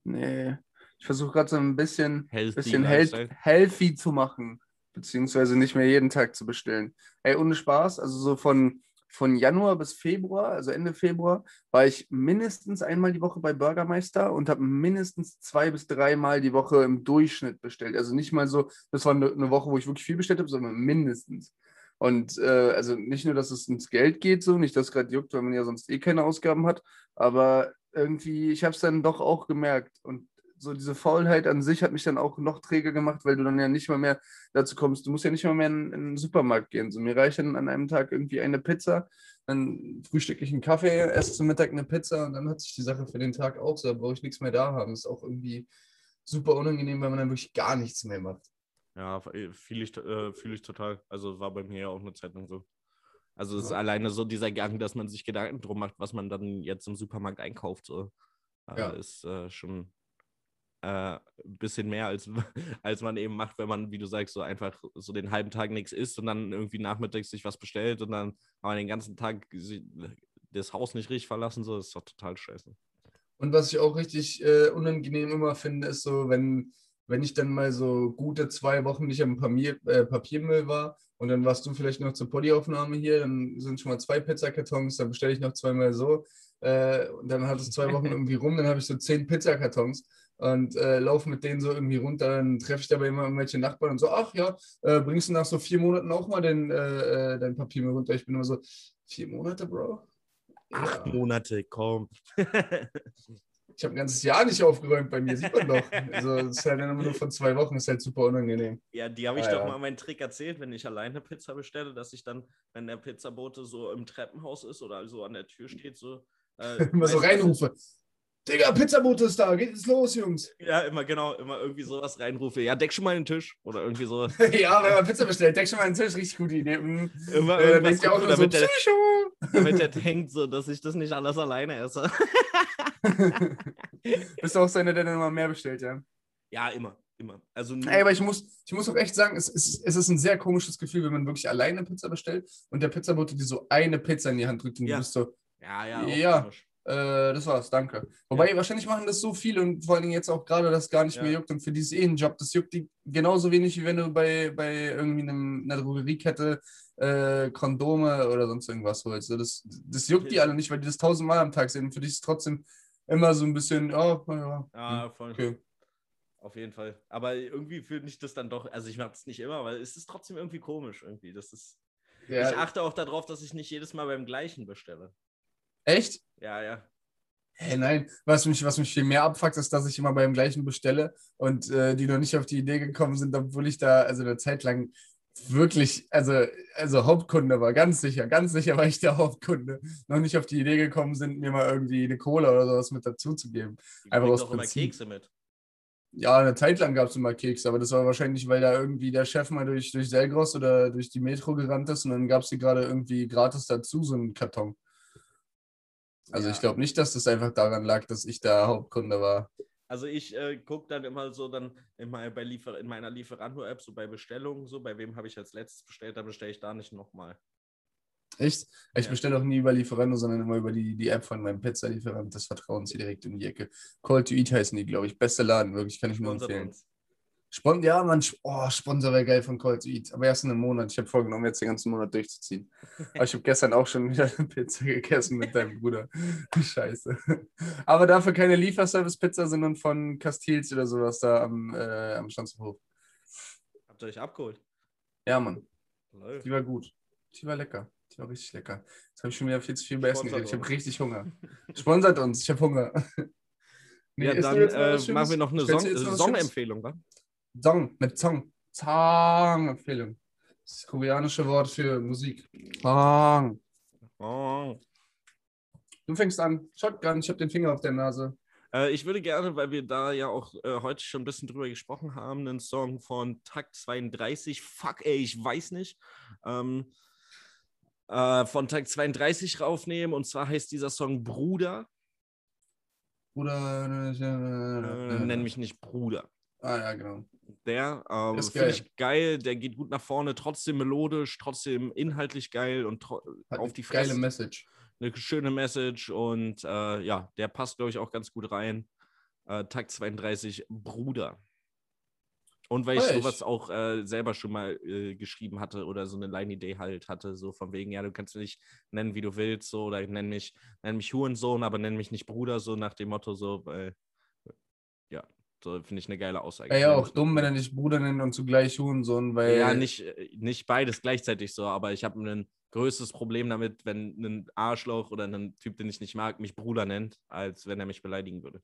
Nee, ich versuche gerade so ein bisschen, Healthy bisschen health, healthy zu machen. Beziehungsweise nicht mehr jeden Tag zu bestellen. Ey, ohne Spaß, also so von, von Januar bis Februar, also Ende Februar, war ich mindestens einmal die Woche bei Bürgermeister und habe mindestens zwei bis dreimal die Woche im Durchschnitt bestellt. Also nicht mal so, das war eine, Woche, wo ich wirklich viel bestellt habe, sondern mindestens. Und äh, also nicht nur, dass es ins Geld geht, so, nicht, dass gerade juckt, weil man ja sonst eh keine Ausgaben hat, aber irgendwie, ich habe es dann doch auch gemerkt. Und so diese Faulheit an sich hat mich dann auch noch träger gemacht, weil du dann ja nicht mal mehr dazu kommst. Du musst ja nicht mal mehr in, in den Supermarkt gehen. So, mir reicht dann an einem Tag irgendwie eine Pizza, dann frühstücke ich einen Kaffee, esse zum Mittag eine Pizza und dann hat sich die Sache für den Tag auch so. Da brauche ich nichts mehr da haben. ist auch irgendwie super unangenehm, weil man dann wirklich gar nichts mehr macht. Ja, fühle ich, äh, fühl ich total. Also war bei mir ja auch eine Zeit lang so. Also es ist Ja. alleine so dieser Gang, dass man sich Gedanken drum macht, was man dann jetzt im Supermarkt einkauft. So. Äh, Ja. Ist äh, schon äh, ein bisschen mehr, als, als man eben macht, wenn man, wie du sagst, so einfach so den halben Tag nichts isst und dann irgendwie nachmittags sich was bestellt und dann aber den ganzen Tag das Haus nicht richtig verlassen. So, das ist doch total scheiße. Und was ich auch richtig äh, unangenehm immer finde, ist so, wenn, wenn ich dann mal so gute zwei Wochen nicht am Papier, äh, Papiermüll war und dann warst du vielleicht noch zur Poddyaufnahme hier, dann sind schon mal zwei Pizzakartons, dann bestelle ich noch zweimal so. Äh, und dann hat es zwei Wochen irgendwie rum, dann habe ich so zehn Pizzakartons und äh, laufe mit denen so irgendwie runter. Dann treffe ich dabei immer irgendwelche Nachbarn und so, ach ja, äh, bringst du nach so vier Monaten auch mal den, äh, äh, dein Papiermüll runter? Ich bin immer so, vier Monate, Bro? Acht Ja. Monate, komm. Ich habe ein ganzes Jahr nicht aufgeräumt bei mir, sieht man doch. Also, das ist halt immer nur von zwei Wochen, ist halt super unangenehm. Ja, die habe ich Ah, doch ja. mal meinen Trick erzählt, wenn ich alleine Pizza bestelle, dass ich dann, wenn der Pizzabote so im Treppenhaus ist oder so an der Tür steht, so. Äh, Immer so reinrufe. Digga, Pizzabote ist da, geht es los, Jungs. Ja, immer genau, immer irgendwie sowas reinrufe. Ja, deck schon mal den Tisch. Oder irgendwie so. ja, wenn man Pizza bestellt, deck schon mal einen Tisch, richtig gute Idee. Mhm. Immer Äh, irgendwas ihr auch rufe, nur so, damit, der, damit der denkt, so, dass ich das nicht alles alleine esse. Bist du auch so einer, der dann immer mehr bestellt, ja? Ja, immer. Immer. Also Ey, aber ich muss, ich muss auch echt sagen, es ist, es ist ein sehr komisches Gefühl, wenn man wirklich alleine Pizza bestellt und der Pizzabote dir so eine Pizza in die Hand drückt und Ja. du bist so, ja, ja, Ja. komisch. Äh, das war's, danke. Wobei, wahrscheinlich machen das so viele und vor allen Dingen jetzt auch gerade das gar nicht Ja. mehr juckt und für die ist eh ein Job. Das juckt die genauso wenig, wie wenn du bei, bei irgendwie einem, einer Drogeriekette äh, Kondome oder sonst irgendwas holst. Das, das juckt die alle nicht, weil die das tausendmal am Tag sehen. Und für dich ist es trotzdem immer so ein bisschen, oh, ja, Ja, voll. okay. Auf jeden Fall. Aber irgendwie finde ich das dann doch, also ich mache es nicht immer, weil es ist trotzdem irgendwie komisch irgendwie. Das ist, Ja, ich achte auch darauf, dass ich nicht jedes Mal beim gleichen bestelle. Echt? Ja, ja. Hey, nein, was mich, was mich viel mehr abfuckt, ist, dass ich immer beim gleichen bestelle und äh, die noch nicht auf die Idee gekommen sind, obwohl ich da also eine Zeit lang wirklich, also, also Hauptkunde war, ganz sicher, ganz sicher war ich der Hauptkunde, noch nicht auf die Idee gekommen sind, mir mal irgendwie eine Cola oder sowas mit dazu zu geben. Die Einfach aus auch immer Prinzip. Kekse mit. Ja, eine Zeit lang gab es immer Kekse, aber das war wahrscheinlich, weil da irgendwie der Chef mal durch, durch Selgros oder durch die Metro gerannt ist und dann gab es die gerade irgendwie gratis dazu, so einen Karton. Also Ja. ich glaube nicht, dass das einfach daran lag, dass ich der Hauptkunde war. Also ich äh, gucke dann immer so dann in, mein, bei Liefer in meiner Lieferando-App, so bei Bestellungen, so bei wem habe ich als letztes bestellt, dann bestelle ich da nicht nochmal. Echt? Ich Ja. bestelle auch nie über Lieferando, sondern immer über die, die App von meinem Pizza-Lieferant des Vertrauens hier direkt um die Ecke. Call to Eat heißen die, glaube ich. Beste Laden, wirklich, kann ich nur empfehlen. uns. Spon ja, man, oh, Sponsor wäre geil von Call to Eat, aber erst in einem Monat. Ich habe vorgenommen, jetzt den ganzen Monat durchzuziehen. Aber ich habe gestern auch schon wieder eine Pizza gegessen mit deinem Bruder. Scheiße. Aber dafür keine Lieferservice-Pizza, sondern von Castils oder sowas da am, äh, am Schanzenhof. Habt ihr euch abgeholt? Ja, Mann. Läuft. Die war gut. Die war lecker. Die war richtig lecker. Jetzt habe ich schon wieder viel zu viel bei Essen geredet. Ich habe richtig Hunger. Sponsert uns, ich habe Hunger. Nee, ja, dann äh, machen wir noch eine was Song-Empfehlung, wa? Song, mit Song. Song-Empfehlung. Das koreanische Wort für Musik. Song. Oh. Du fängst an. Shotgun, ich habe den Finger auf der Nase. Äh, ich würde gerne, weil wir da ja auch äh, heute schon ein bisschen drüber gesprochen haben, einen Song von Takt 32, Fuck ey, ich weiß nicht, ähm, äh, von Takt 32 raufnehmen. Und zwar heißt dieser Song Bruder. Oder. Äh, nenn mich nicht Bruder. Ah, ja, genau. Der ähm, Ist finde geil. ich geil, der geht gut nach vorne, trotzdem melodisch, trotzdem inhaltlich geil und auf eine die geile Fresse. Message. eine schöne Message und äh, ja, der passt, glaube ich, auch ganz gut rein. Äh, Takt 32, Bruder. Und weil ich Feier sowas auch äh, selber schon mal äh, geschrieben hatte oder so eine Line-Idee halt hatte, so von wegen, ja, du kannst mich nennen, wie du willst, so, oder nenn mich, nenn mich Hurensohn, aber nenn mich nicht Bruder, so nach dem Motto, so, ja, so finde ich eine geile Aussage. Wäre ja auch dumm, wenn er nicht Bruder nennt und zugleich Hurensohn, weil. ja, nicht, äh, nicht beides gleichzeitig so, aber ich habe ein größtes Problem damit, wenn ein Arschloch oder ein Typ, den ich nicht mag, mich Bruder nennt, als wenn er mich beleidigen würde.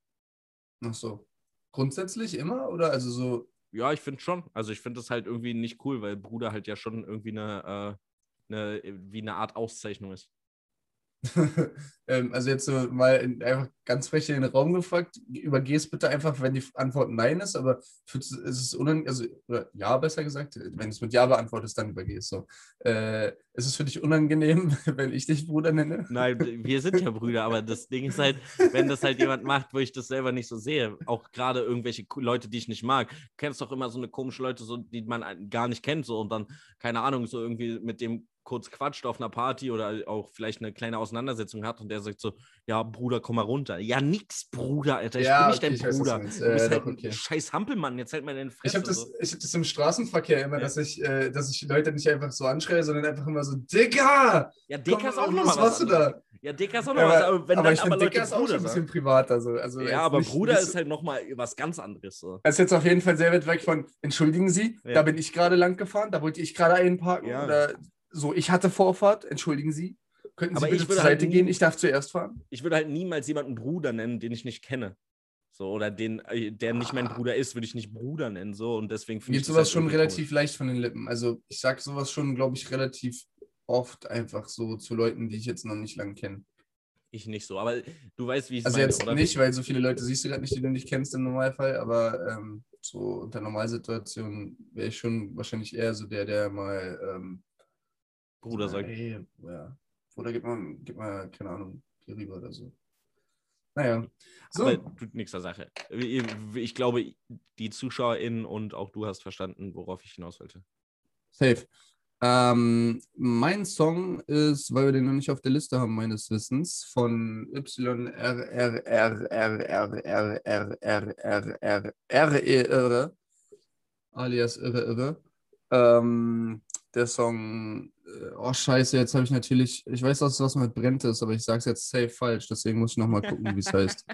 Ach so. Grundsätzlich immer? Oder also so. Ja, ich finde schon. Also ich finde das halt irgendwie nicht cool, weil Bruder halt ja schon irgendwie eine, äh, eine wie eine Art Auszeichnung ist. ähm, also jetzt so mal in, einfach ganz frech in den Raum gefragt, übergehst bitte einfach, wenn die Antwort Nein ist, aber ist es unangenehm, also Ja besser gesagt, wenn du es mit Ja beantwortest, dann übergehst so. Äh, ist es für dich unangenehm, wenn ich dich Bruder nenne? Nein, wir sind ja Brüder, aber das Ding ist halt, wenn das halt jemand macht, wo ich das selber nicht so sehe, auch gerade irgendwelche Leute, die ich nicht mag. Du kennst doch immer so eine komische Leute, so, die man gar nicht kennt, so und dann, keine Ahnung, so irgendwie mit dem kurz quatscht auf einer Party oder auch vielleicht eine kleine Auseinandersetzung hat und der sagt so, ja, Bruder, komm mal runter. Ja, nix, Bruder, Alter, ich Ja, bin nicht okay, dein ich weiß, was du Bruder. bist Äh, halt okay. ein scheiß Hampelmann, jetzt halt mal deine Ich Fresse. habe das, so. ich hab das im Straßenverkehr immer, Ja. dass, ich, äh, dass ich Leute nicht einfach so anschreie, sondern einfach immer so, Digga! Ja, Dicker ist auch was noch mal was machst du da? Ja, Dicker ist auch noch was, Aber, wenn aber dann ich aber Leute Digga ist auch schon Bruder ein bisschen privater. So. Also Ja, jetzt aber nicht- Bruder nicht ist halt nochmal was ganz anderes. So. Das ist jetzt auf jeden Fall sehr weit weg von, entschuldigen Sie, Ja. da bin ich gerade lang gefahren, da wollte ich gerade einparken Ja. oder so, ich hatte Vorfahrt, entschuldigen Sie. Könnten Sie Aber bitte zur halt Seite nie- gehen, ich darf zuerst fahren? Ich würde halt niemals jemanden Bruder nennen, den ich nicht kenne. So, oder den, äh, der nicht mein Ah. Bruder ist, würde ich nicht Bruder nennen. So, und deswegen finde ich geht das sowas halt schon relativ leicht von den Lippen. Also ich sage sowas schon, glaube ich, relativ oft einfach so zu Leuten, die ich jetzt noch nicht lang kenne. Ich nicht so, aber du weißt, wie ich es Also meine, jetzt oder? nicht, weil so viele Leute siehst du gerade nicht, die du nicht kennst im Normalfall, aber ähm, so unter Normalsituationen wäre ich schon wahrscheinlich eher so der, der mal ähm, Bruder sagt. Ey, ja. Oder gib mal, gib mal, keine Ahnung, hier rüber oder so. Naja. So, Aber tut nichts zur Sache. Ich, glaube, die ZuschauerInnen und auch du hast verstanden, worauf ich hinaus wollte. safe. Ähm, mein Song ist, weil wir den noch nicht auf der Liste haben, meines Wissens, von YRRRRRRRRRRRRE, der Song, äh, oh Scheiße, jetzt habe ich natürlich, ich weiß, dass was mit Brennt ist, aber ich sage es jetzt safe falsch, deswegen muss ich nochmal gucken, wie es heißt.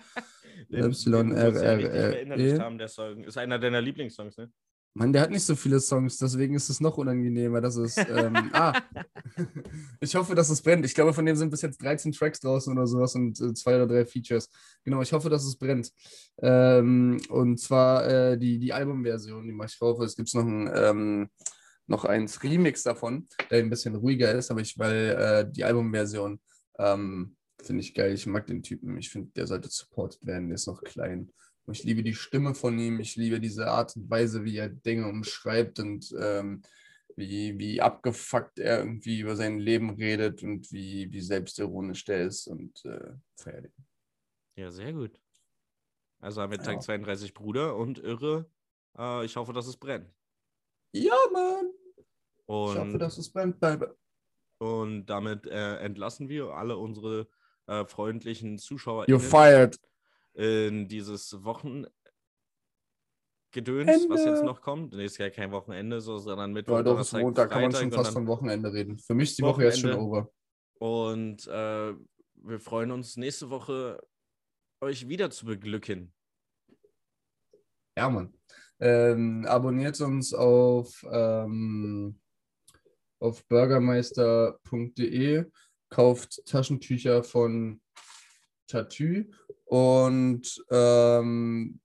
Den- Y, den muss ja R, richtig R, verinnerlicht E. der Song. Ist einer deiner Lieblingssongs, ne? Mann, der hat nicht so viele Songs, deswegen ist es noch unangenehmer, dass es. Ähm, ah, ich hoffe, dass es brennt. Ich glaube, von dem sind bis jetzt 13 Tracks draußen oder sowas und äh, zwei oder drei Features. Genau, ich hoffe, dass es brennt. Ähm, und zwar äh, die, die Albumversion, die mache ich drauf. Es gibt noch ein. Ähm, noch eins Remix davon, der ein bisschen ruhiger ist, aber ich, weil äh, die Albumversion ähm, finde ich geil. Ich mag den Typen. Ich finde, der sollte supported werden. Der ist noch klein. Und ich liebe die Stimme von ihm. Ich liebe diese Art und Weise, wie er Dinge umschreibt und ähm, wie, wie abgefuckt er irgendwie über sein Leben redet und wie, wie selbstironisch der ist und äh, feier den. Ja, sehr gut. Also haben wir Ja. Tag 32 Bruder und Irre. Äh, ich hoffe, dass es brennt. Ja, Mann. Und, Ich hoffe, dass es brennt, Baby. und damit äh, entlassen wir alle unsere äh, freundlichen Zuschauer You're fired. in dieses Wochengedöns, Ende. was jetzt noch kommt. Nee, ist ja kein Wochenende, so, sondern Mittwoch, Ja, doch, ist Montag, kann man Freitag schon fast von Wochenende reden. Für mich ist die Woche jetzt schon Wochenende. over. Und äh, wir freuen uns nächste Woche, euch wieder zu beglücken. Ja, Mann. Ähm, abonniert uns auf, ähm, auf burgermeister.de, kauft Taschentücher von Tattoo und ähm,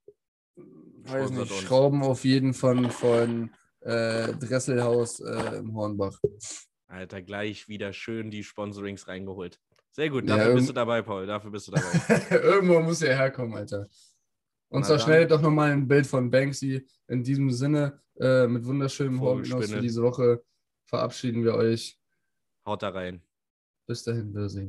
nicht. Schrauben auf jeden Fall von äh, Dresselhaus äh, im Hornbach. Alter, gleich wieder schön die Sponsorings reingeholt. Sehr gut, Ja, dafür bist ähm, du dabei, Paul. Dafür bist du dabei. Irgendwo muss er herkommen, Alter. Und zwar schnell doch nochmal ein Bild von Banksy. In diesem Sinne, äh, mit wunderschönem. Hornbach für diese Woche verabschieden wir euch. Haut da rein. Bis dahin, Wirsing.